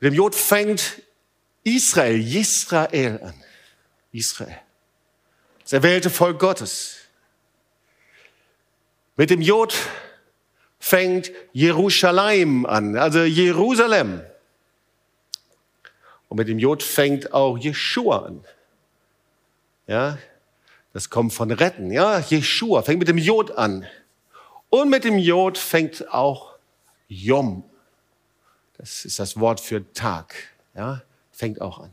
Mit dem Jod fängt Israel, Israel an. Israel. Das erwählte Volk Gottes. Mit dem Jod fängt Jerusalem an, also Jerusalem. Und mit dem Jod fängt auch Jeshua an. Ja, das kommt von retten. Ja, Jeshua fängt mit dem Jod an. Und mit dem Jod fängt auch Yom. Das ist das Wort für Tag. Ja, fängt auch an.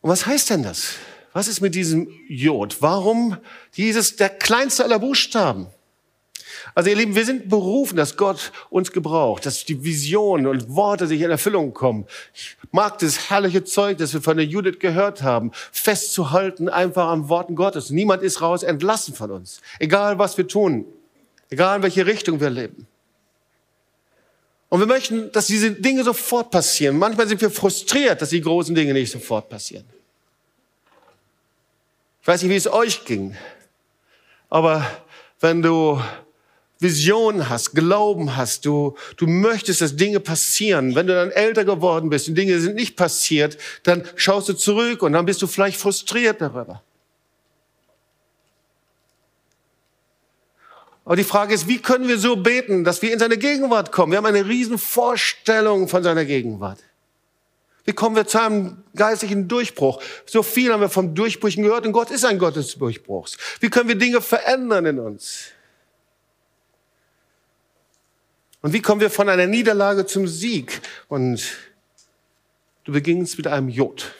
Und was heißt denn das? Was ist mit diesem Jod? Warum dieses, der kleinste aller Buchstaben? Also ihr Lieben, wir sind berufen, dass Gott uns gebraucht, dass die Visionen und Worte sich in Erfüllung kommen. Ich mag das herrliche Zeug, das wir von der Judith gehört haben, festzuhalten einfach an Worten Gottes. Niemand ist raus entlassen von uns. Egal was wir tun, egal in welche Richtung wir leben. Und wir möchten, dass diese Dinge sofort passieren. Manchmal sind wir frustriert, dass die großen Dinge nicht sofort passieren. Ich weiß nicht, wie es euch ging, aber wenn du Vision hast, Glauben hast, du, du möchtest, dass Dinge passieren. Wenn du dann älter geworden bist und Dinge sind nicht passiert, dann schaust du zurück und dann bist du vielleicht frustriert darüber. Aber die Frage ist, wie können wir so beten, dass wir in seine Gegenwart kommen? Wir haben eine riesen Vorstellung von seiner Gegenwart. Wie kommen wir zu einem geistlichen Durchbruch? So viel haben wir vom Durchbrüchen gehört und Gott ist ein Gott des Durchbruchs. Wie können wir Dinge verändern in uns? Und wie kommen wir von einer Niederlage zum Sieg? Und du beginnst mit einem Jod.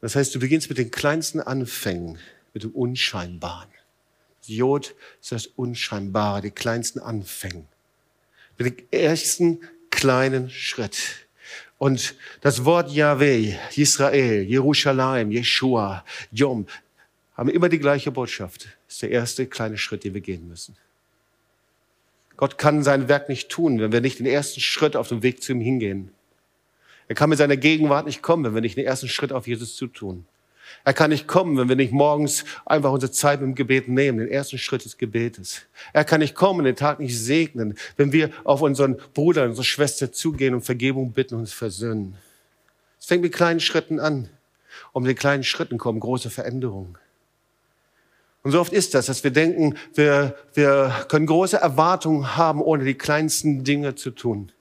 Das heißt, du beginnst mit den kleinsten Anfängen, mit dem Unscheinbaren. Jod ist das Unscheinbare, die kleinsten Anfänge. Mit dem ersten kleinen Schritt. Und das Wort Yahweh, Israel, Jerusalem, Jeshua, Yom, haben immer die gleiche Botschaft. Das ist der erste kleine Schritt, den wir gehen müssen. Gott kann sein Werk nicht tun, wenn wir nicht den ersten Schritt auf dem Weg zu ihm hingehen. Er kann mit seiner Gegenwart nicht kommen, wenn wir nicht den ersten Schritt auf Jesus zutun. Er kann nicht kommen, wenn wir nicht morgens einfach unsere Zeit im Gebet nehmen, den ersten Schritt des Gebetes. Er kann nicht kommen, den Tag nicht segnen, wenn wir auf unseren Bruder, unsere Schwester zugehen und Vergebung bitten und uns versöhnen. Es fängt mit kleinen Schritten an. Um den kleinen Schritten kommen große Veränderungen. Und so oft ist das, dass wir denken, wir, wir können große Erwartungen haben, ohne die kleinsten Dinge zu tun.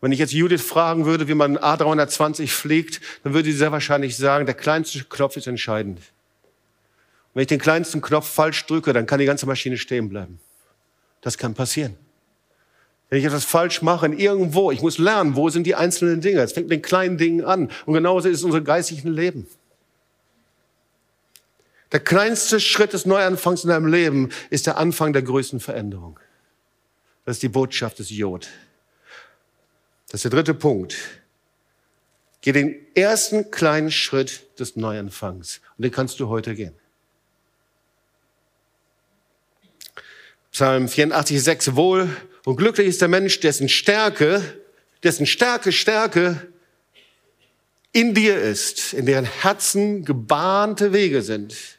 Wenn ich jetzt Judith fragen würde, wie man A320 fliegt, dann würde sie sehr wahrscheinlich sagen, der kleinste Knopf ist entscheidend. Wenn ich den kleinsten Knopf falsch drücke, dann kann die ganze Maschine stehen bleiben. Das kann passieren. Wenn ich etwas falsch mache, irgendwo, ich muss lernen, wo sind die einzelnen Dinge. Es fängt mit den kleinen Dingen an. Und genauso ist unser geistiges Leben. Der kleinste Schritt des Neuanfangs in deinem Leben ist der Anfang der größten Veränderung. Das ist die Botschaft des Jod. Das ist der dritte Punkt. Geh den ersten kleinen Schritt des Neuanfangs. Und den kannst du heute gehen. Psalm 84, 6. Wohl und glücklich ist der Mensch, dessen Stärke, dessen Stärke, Stärke in dir ist, in deren Herzen gebahnte Wege sind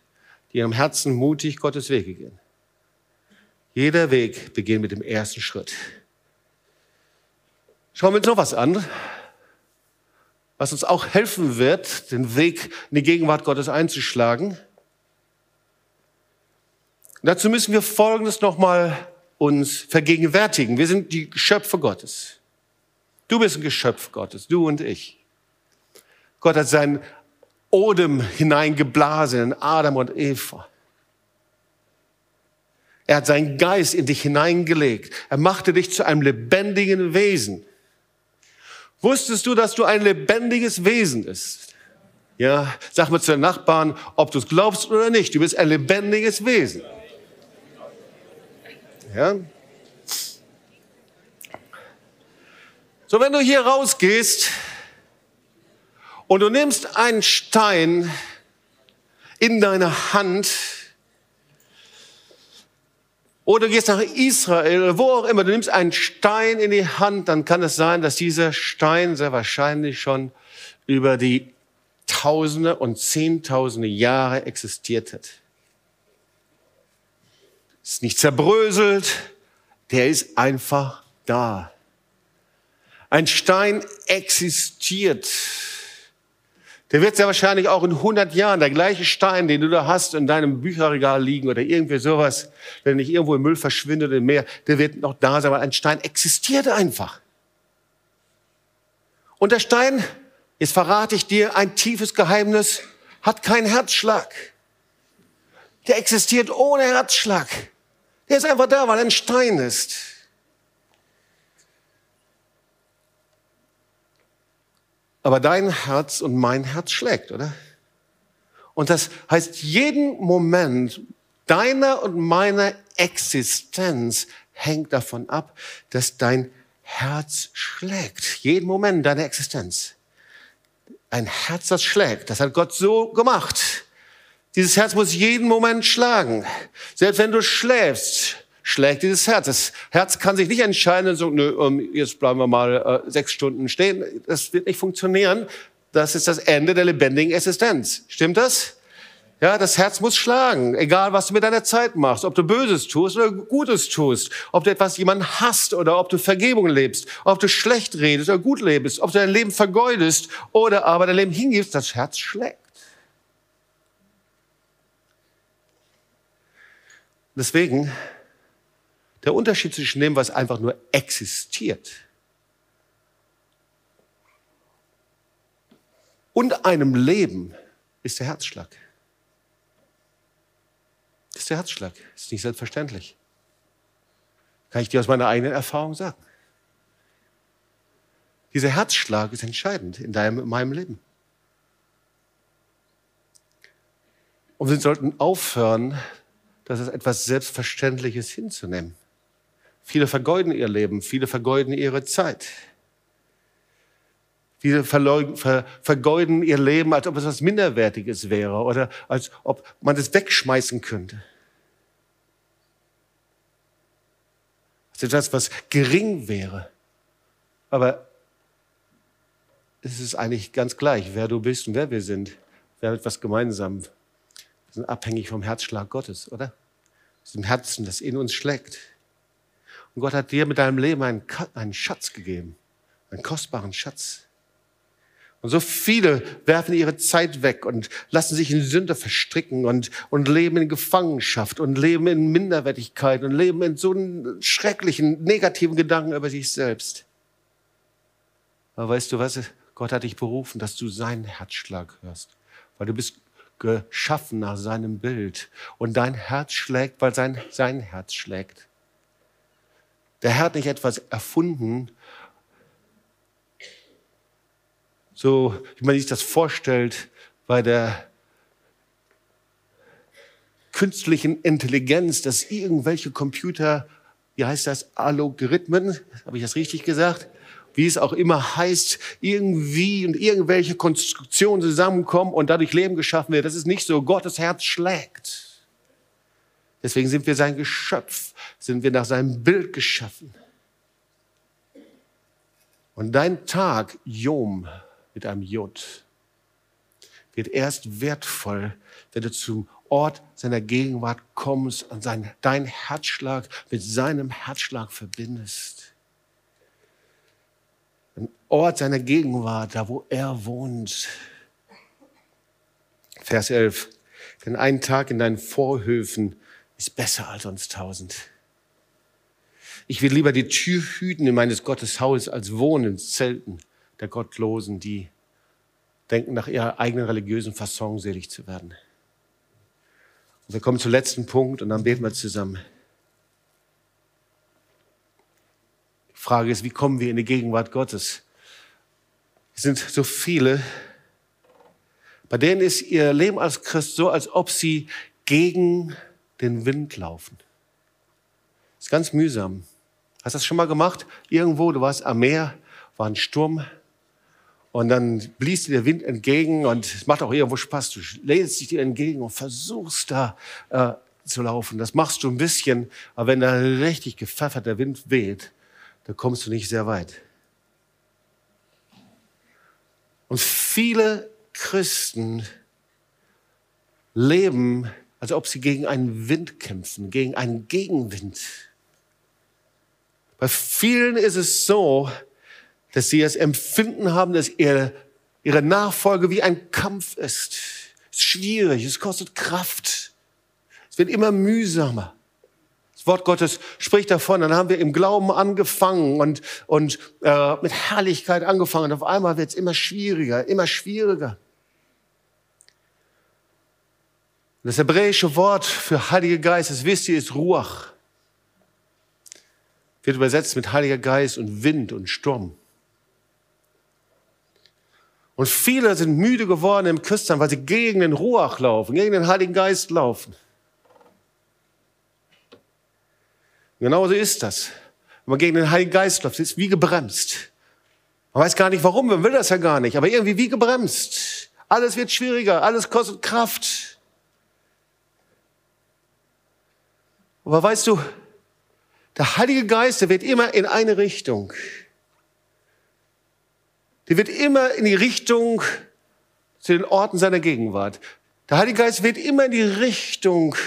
die ihrem Herzen mutig Gottes Wege gehen. Jeder Weg beginnt mit dem ersten Schritt. Schauen wir uns noch was an, was uns auch helfen wird, den Weg in die Gegenwart Gottes einzuschlagen. dazu müssen wir Folgendes nochmal uns vergegenwärtigen. Wir sind die Geschöpfe Gottes. Du bist ein Geschöpf Gottes, du und ich. Gott hat sein Odem hineingeblasen in Adam und Eva. Er hat seinen Geist in dich hineingelegt. Er machte dich zu einem lebendigen Wesen. Wusstest du, dass du ein lebendiges Wesen bist? Ja, sag mal zu den Nachbarn, ob du es glaubst oder nicht. Du bist ein lebendiges Wesen. Ja? So, wenn du hier rausgehst und du nimmst einen Stein in deine Hand oder du gehst nach Israel, wo auch immer, du nimmst einen Stein in die Hand, dann kann es sein, dass dieser Stein sehr wahrscheinlich schon über die Tausende und Zehntausende Jahre existiert hat. Ist nicht zerbröselt, der ist einfach da. Ein Stein existiert. Der wird sehr wahrscheinlich auch in 100 Jahren, der gleiche Stein, den du da hast in deinem Bücherregal liegen oder irgendwie sowas, wenn nicht irgendwo im Müll verschwindet im Meer, der wird noch da sein, weil ein Stein existiert einfach. Und der Stein, jetzt verrate ich dir ein tiefes Geheimnis, hat keinen Herzschlag. Der existiert ohne Herzschlag. Der ist einfach da, weil er ein Stein ist. Aber dein Herz und mein Herz schlägt, oder? Und das heißt, jeden Moment deiner und meiner Existenz hängt davon ab, dass dein Herz schlägt. Jeden Moment deiner Existenz. Ein Herz, das schlägt. Das hat Gott so gemacht. Dieses Herz muss jeden Moment schlagen. Selbst wenn du schläfst, schlägt dieses Herz. Das Herz kann sich nicht entscheiden und so, nö, jetzt bleiben wir mal äh, sechs Stunden stehen. Das wird nicht funktionieren. Das ist das Ende der lebendigen Existenz. Stimmt das? Ja, das Herz muss schlagen, egal was du mit deiner Zeit machst, ob du Böses tust oder Gutes tust, ob du etwas jemanden hast oder ob du Vergebung lebst, ob du schlecht redest oder gut lebst, ob du dein Leben vergeudest oder aber dein Leben hingibst, das Herz schlägt. Deswegen der Unterschied zwischen dem, was einfach nur existiert und einem Leben, ist der Herzschlag. Das ist der Herzschlag. Das ist nicht selbstverständlich. Kann ich dir aus meiner eigenen Erfahrung sagen. Dieser Herzschlag ist entscheidend in deinem, in meinem Leben. Und wir sollten aufhören, das als etwas Selbstverständliches hinzunehmen. Viele vergeuden ihr Leben, viele vergeuden ihre Zeit. Viele vergeuden ihr Leben, als ob es was Minderwertiges wäre oder als ob man es wegschmeißen könnte. Als etwas, was gering wäre. Aber es ist eigentlich ganz gleich, wer du bist und wer wir sind. Wir haben etwas gemeinsam. Wir sind abhängig vom Herzschlag Gottes, oder? Aus dem Herzen, das in uns schlägt. Und Gott hat dir mit deinem Leben einen, einen Schatz gegeben, einen kostbaren Schatz. Und so viele werfen ihre Zeit weg und lassen sich in Sünde verstricken und, und leben in Gefangenschaft und leben in Minderwertigkeit und leben in so schrecklichen, negativen Gedanken über sich selbst. Aber weißt du was? Gott hat dich berufen, dass du seinen Herzschlag hörst, weil du bist geschaffen nach seinem Bild und dein Herz schlägt, weil sein, sein Herz schlägt. Der Herr hat nicht etwas erfunden, so wie man sich das vorstellt bei der künstlichen Intelligenz, dass irgendwelche Computer, wie heißt das, Algorithmen, habe ich das richtig gesagt? Wie es auch immer heißt, irgendwie und irgendwelche Konstruktionen zusammenkommen und dadurch Leben geschaffen wird. Das ist nicht so. Gottes Herz schlägt. Deswegen sind wir sein Geschöpf, sind wir nach seinem Bild geschaffen. Und dein Tag, Jom, mit einem J, wird erst wertvoll, wenn du zum Ort seiner Gegenwart kommst und sein, dein Herzschlag mit seinem Herzschlag verbindest. Ein Ort seiner Gegenwart, da wo er wohnt. Vers 11. Denn einen Tag in deinen Vorhöfen ist besser als uns tausend. Ich will lieber die Tür hüten in meines Gottes Haus als wohnen in Zelten der Gottlosen, die denken, nach ihrer eigenen religiösen Fasson selig zu werden. Und wir kommen zum letzten Punkt und dann beten wir zusammen. Die Frage ist, wie kommen wir in die Gegenwart Gottes? Es sind so viele, bei denen ist ihr Leben als Christ so, als ob sie gegen den Wind laufen. Das ist ganz mühsam. Hast du das schon mal gemacht? Irgendwo, du warst am Meer, war ein Sturm und dann blies dir der Wind entgegen und es macht auch irgendwo Spaß. Du lehnst dich dir entgegen und versuchst da äh, zu laufen. Das machst du ein bisschen, aber wenn da richtig gepfeffert der Wind weht, dann kommst du nicht sehr weit. Und viele Christen leben, als ob sie gegen einen Wind kämpfen, gegen einen Gegenwind. Bei vielen ist es so, dass sie das Empfinden haben, dass ihre, ihre Nachfolge wie ein Kampf ist. Es ist schwierig, es kostet Kraft. Es wird immer mühsamer. Das Wort Gottes spricht davon, dann haben wir im Glauben angefangen und, und äh, mit Herrlichkeit angefangen. Und auf einmal wird es immer schwieriger, immer schwieriger. Das hebräische Wort für Heiliger Geist, das wisst ihr, ist Ruach. Wird übersetzt mit Heiliger Geist und Wind und Sturm. Und viele sind müde geworden im Christsein, weil sie gegen den Ruach laufen, gegen den Heiligen Geist laufen. Genauso ist das. Wenn man gegen den Heiligen Geist läuft, ist wie gebremst. Man weiß gar nicht warum, man will das ja gar nicht, aber irgendwie wie gebremst. Alles wird schwieriger, alles kostet Kraft. Aber weißt du, der Heilige Geist, der wird immer in eine Richtung. Der wird immer in die Richtung zu den Orten seiner Gegenwart. Der Heilige Geist wird immer in die Richtung,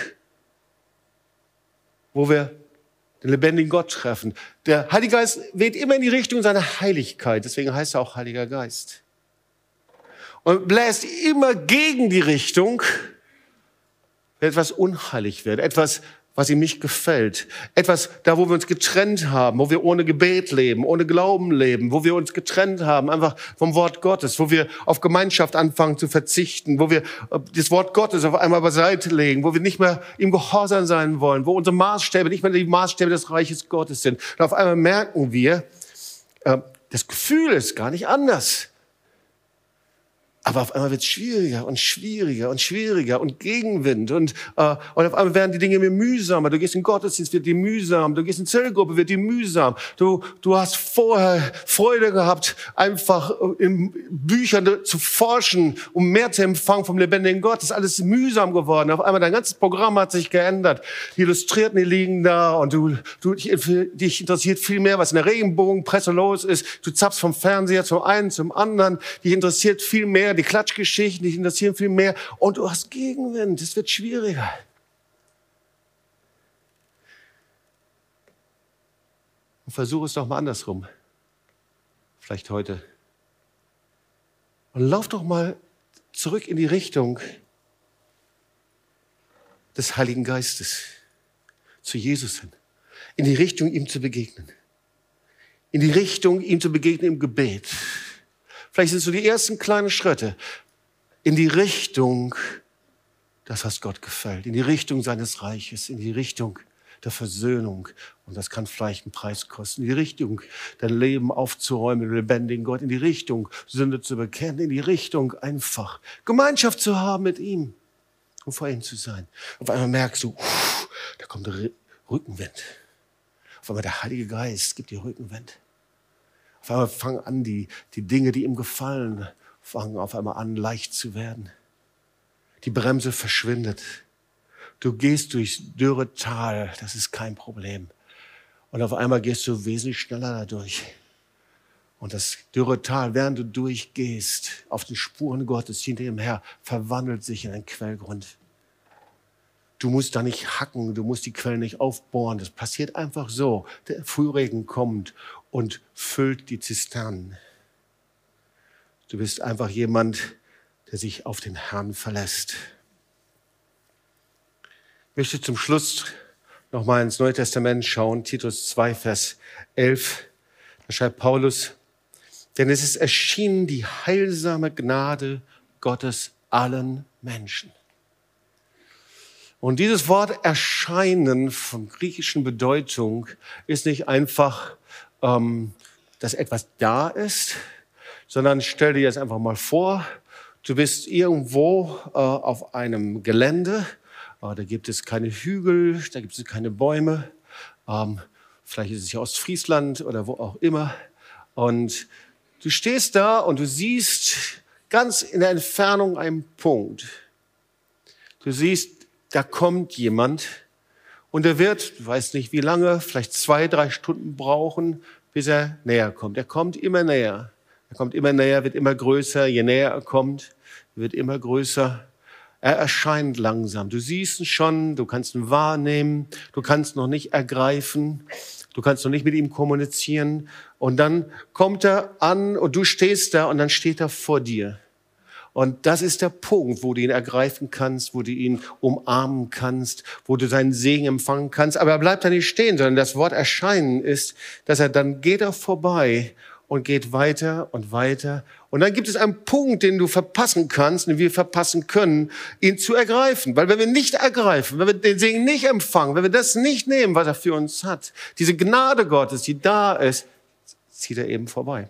wo wir den lebendigen Gott treffen. Der Heilige Geist weht immer in die Richtung seiner Heiligkeit. Deswegen heißt er auch Heiliger Geist. Und bläst immer gegen die Richtung, wenn etwas unheilig wird, etwas was ihm nicht gefällt. Etwas, da wo wir uns getrennt haben, wo wir ohne Gebet leben, ohne Glauben leben, wo wir uns getrennt haben, einfach vom Wort Gottes, wo wir auf Gemeinschaft anfangen zu verzichten, wo wir äh, das Wort Gottes auf einmal beiseite legen, wo wir nicht mehr im Gehorsam sein wollen, wo unsere Maßstäbe nicht mehr die Maßstäbe des Reiches Gottes sind. Und auf einmal merken wir, äh, das Gefühl ist gar nicht anders. Aber auf einmal wird es schwieriger und schwieriger und schwieriger und Gegenwind und, äh, und auf einmal werden die Dinge mir mühsamer. Du gehst in Gottesdienst, wird die mühsam. Du gehst in Zellgruppe, wird die mühsam. Du, du hast vorher Freude gehabt, einfach äh, in Büchern zu forschen, um mehr zu empfangen vom lebendigen Gott. Das ist alles mühsam geworden. Auf einmal dein ganzes Programm hat sich geändert. Die Illustrierten, die liegen da und du, du dich interessiert viel mehr, was in der Regenbogenpresse los ist. Du zappst vom Fernseher zum einen, zum anderen. Dich interessiert viel mehr mehr, die Klatschgeschichten, die interessieren viel mehr. Und du hast Gegenwind, es wird schwieriger. Und versuche es doch mal andersrum. Vielleicht heute. Und lauf doch mal zurück in die Richtung des Heiligen Geistes, zu Jesus hin, in die Richtung, ihm zu begegnen, in die Richtung, ihm zu begegnen im Gebet. Vielleicht sind so die ersten kleinen Schritte in die Richtung, das, was Gott gefällt, in die Richtung seines Reiches, in die Richtung der Versöhnung. Und das kann vielleicht einen Preis kosten. In die Richtung, dein Leben aufzuräumen, den lebendigen Gott, in die Richtung, Sünde zu bekennen, in die Richtung, einfach Gemeinschaft zu haben mit ihm und vor ihm zu sein. Auf einmal merkst du, da kommt der Rückenwind. Auf einmal der Heilige Geist gibt dir Rückenwind. Auf einmal fangen an, die, die Dinge, die ihm gefallen, fangen auf einmal an, leicht zu werden. Die Bremse verschwindet. Du gehst durchs dürre Tal, das ist kein Problem. Und auf einmal gehst du wesentlich schneller dadurch. Und das dürre Tal, während du durchgehst, auf den Spuren Gottes hinter ihm her, verwandelt sich in einen Quellgrund. Du musst da nicht hacken, du musst die Quellen nicht aufbohren. Das passiert einfach so. Der Frühregen kommt und füllt die Zisternen. Du bist einfach jemand, der sich auf den Herrn verlässt. Ich möchte zum Schluss nochmal ins Neue Testament schauen, Titus 2, Vers 11. Da schreibt Paulus, denn es ist erschienen die heilsame Gnade Gottes allen Menschen. Und dieses Wort erscheinen von griechischen Bedeutung ist nicht einfach ähm, dass etwas da ist, sondern stell dir jetzt einfach mal vor, du bist irgendwo äh, auf einem Gelände, äh, da gibt es keine Hügel, da gibt es keine Bäume, ähm, vielleicht ist es ja Ostfriesland oder wo auch immer. Und du stehst da und du siehst ganz in der Entfernung einen Punkt. Du siehst, da kommt jemand und er wird, du weißt nicht wie lange, vielleicht zwei, drei Stunden brauchen, bis er näher kommt. Er kommt immer näher. Er kommt immer näher, wird immer größer. Je näher er kommt, wird immer größer. Er erscheint langsam. Du siehst ihn schon, du kannst ihn wahrnehmen, du kannst noch nicht ergreifen, du kannst noch nicht mit ihm kommunizieren. Und dann kommt er an und du stehst da und dann steht er vor dir. Und das ist der Punkt, wo du ihn ergreifen kannst, wo du ihn umarmen kannst, wo du seinen Segen empfangen kannst. Aber er bleibt da nicht stehen, sondern das Wort erscheinen ist, dass er dann geht er vorbei und geht weiter und weiter. Und dann gibt es einen Punkt, den du verpassen kannst, den wir verpassen können, ihn zu ergreifen. Weil wenn wir nicht ergreifen, wenn wir den Segen nicht empfangen, wenn wir das nicht nehmen, was er für uns hat, diese Gnade Gottes, die da ist, zieht er eben vorbei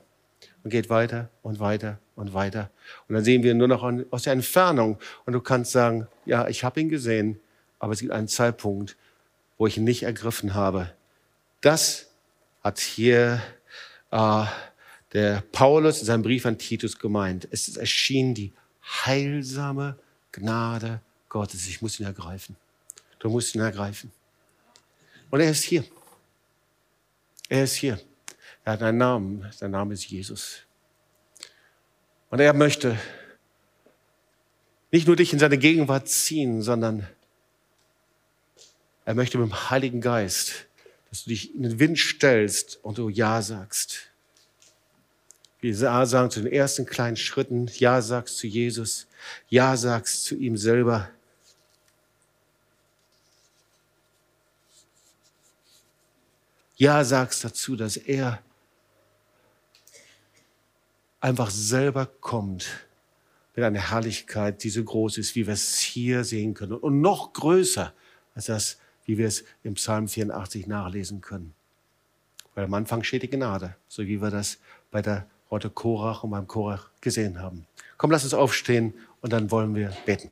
und geht weiter und weiter und weiter. Und dann sehen wir nur noch aus der Entfernung. Und du kannst sagen, ja, ich habe ihn gesehen, aber es gibt einen Zeitpunkt, wo ich ihn nicht ergriffen habe. Das hat hier äh, der Paulus in seinem Brief an Titus gemeint. Es erschien die heilsame Gnade Gottes. Ich muss ihn ergreifen. Du musst ihn ergreifen. Und er ist hier. Er ist hier. Er hat einen Namen. Sein Name ist Jesus. Und er möchte nicht nur dich in seine Gegenwart ziehen, sondern er möchte mit dem Heiligen Geist, dass du dich in den Wind stellst und du Ja sagst. Wir sagen zu den ersten kleinen Schritten, Ja sagst zu Jesus, Ja sagst zu ihm selber. Ja sagst dazu, dass er einfach selber kommt mit einer Herrlichkeit, die so groß ist, wie wir es hier sehen können und noch größer als das, wie wir es im Psalm 84 nachlesen können. Weil am Anfang steht die Gnade, so wie wir das bei der Rote Korach und beim Korach gesehen haben. Komm, lass uns aufstehen und dann wollen wir beten.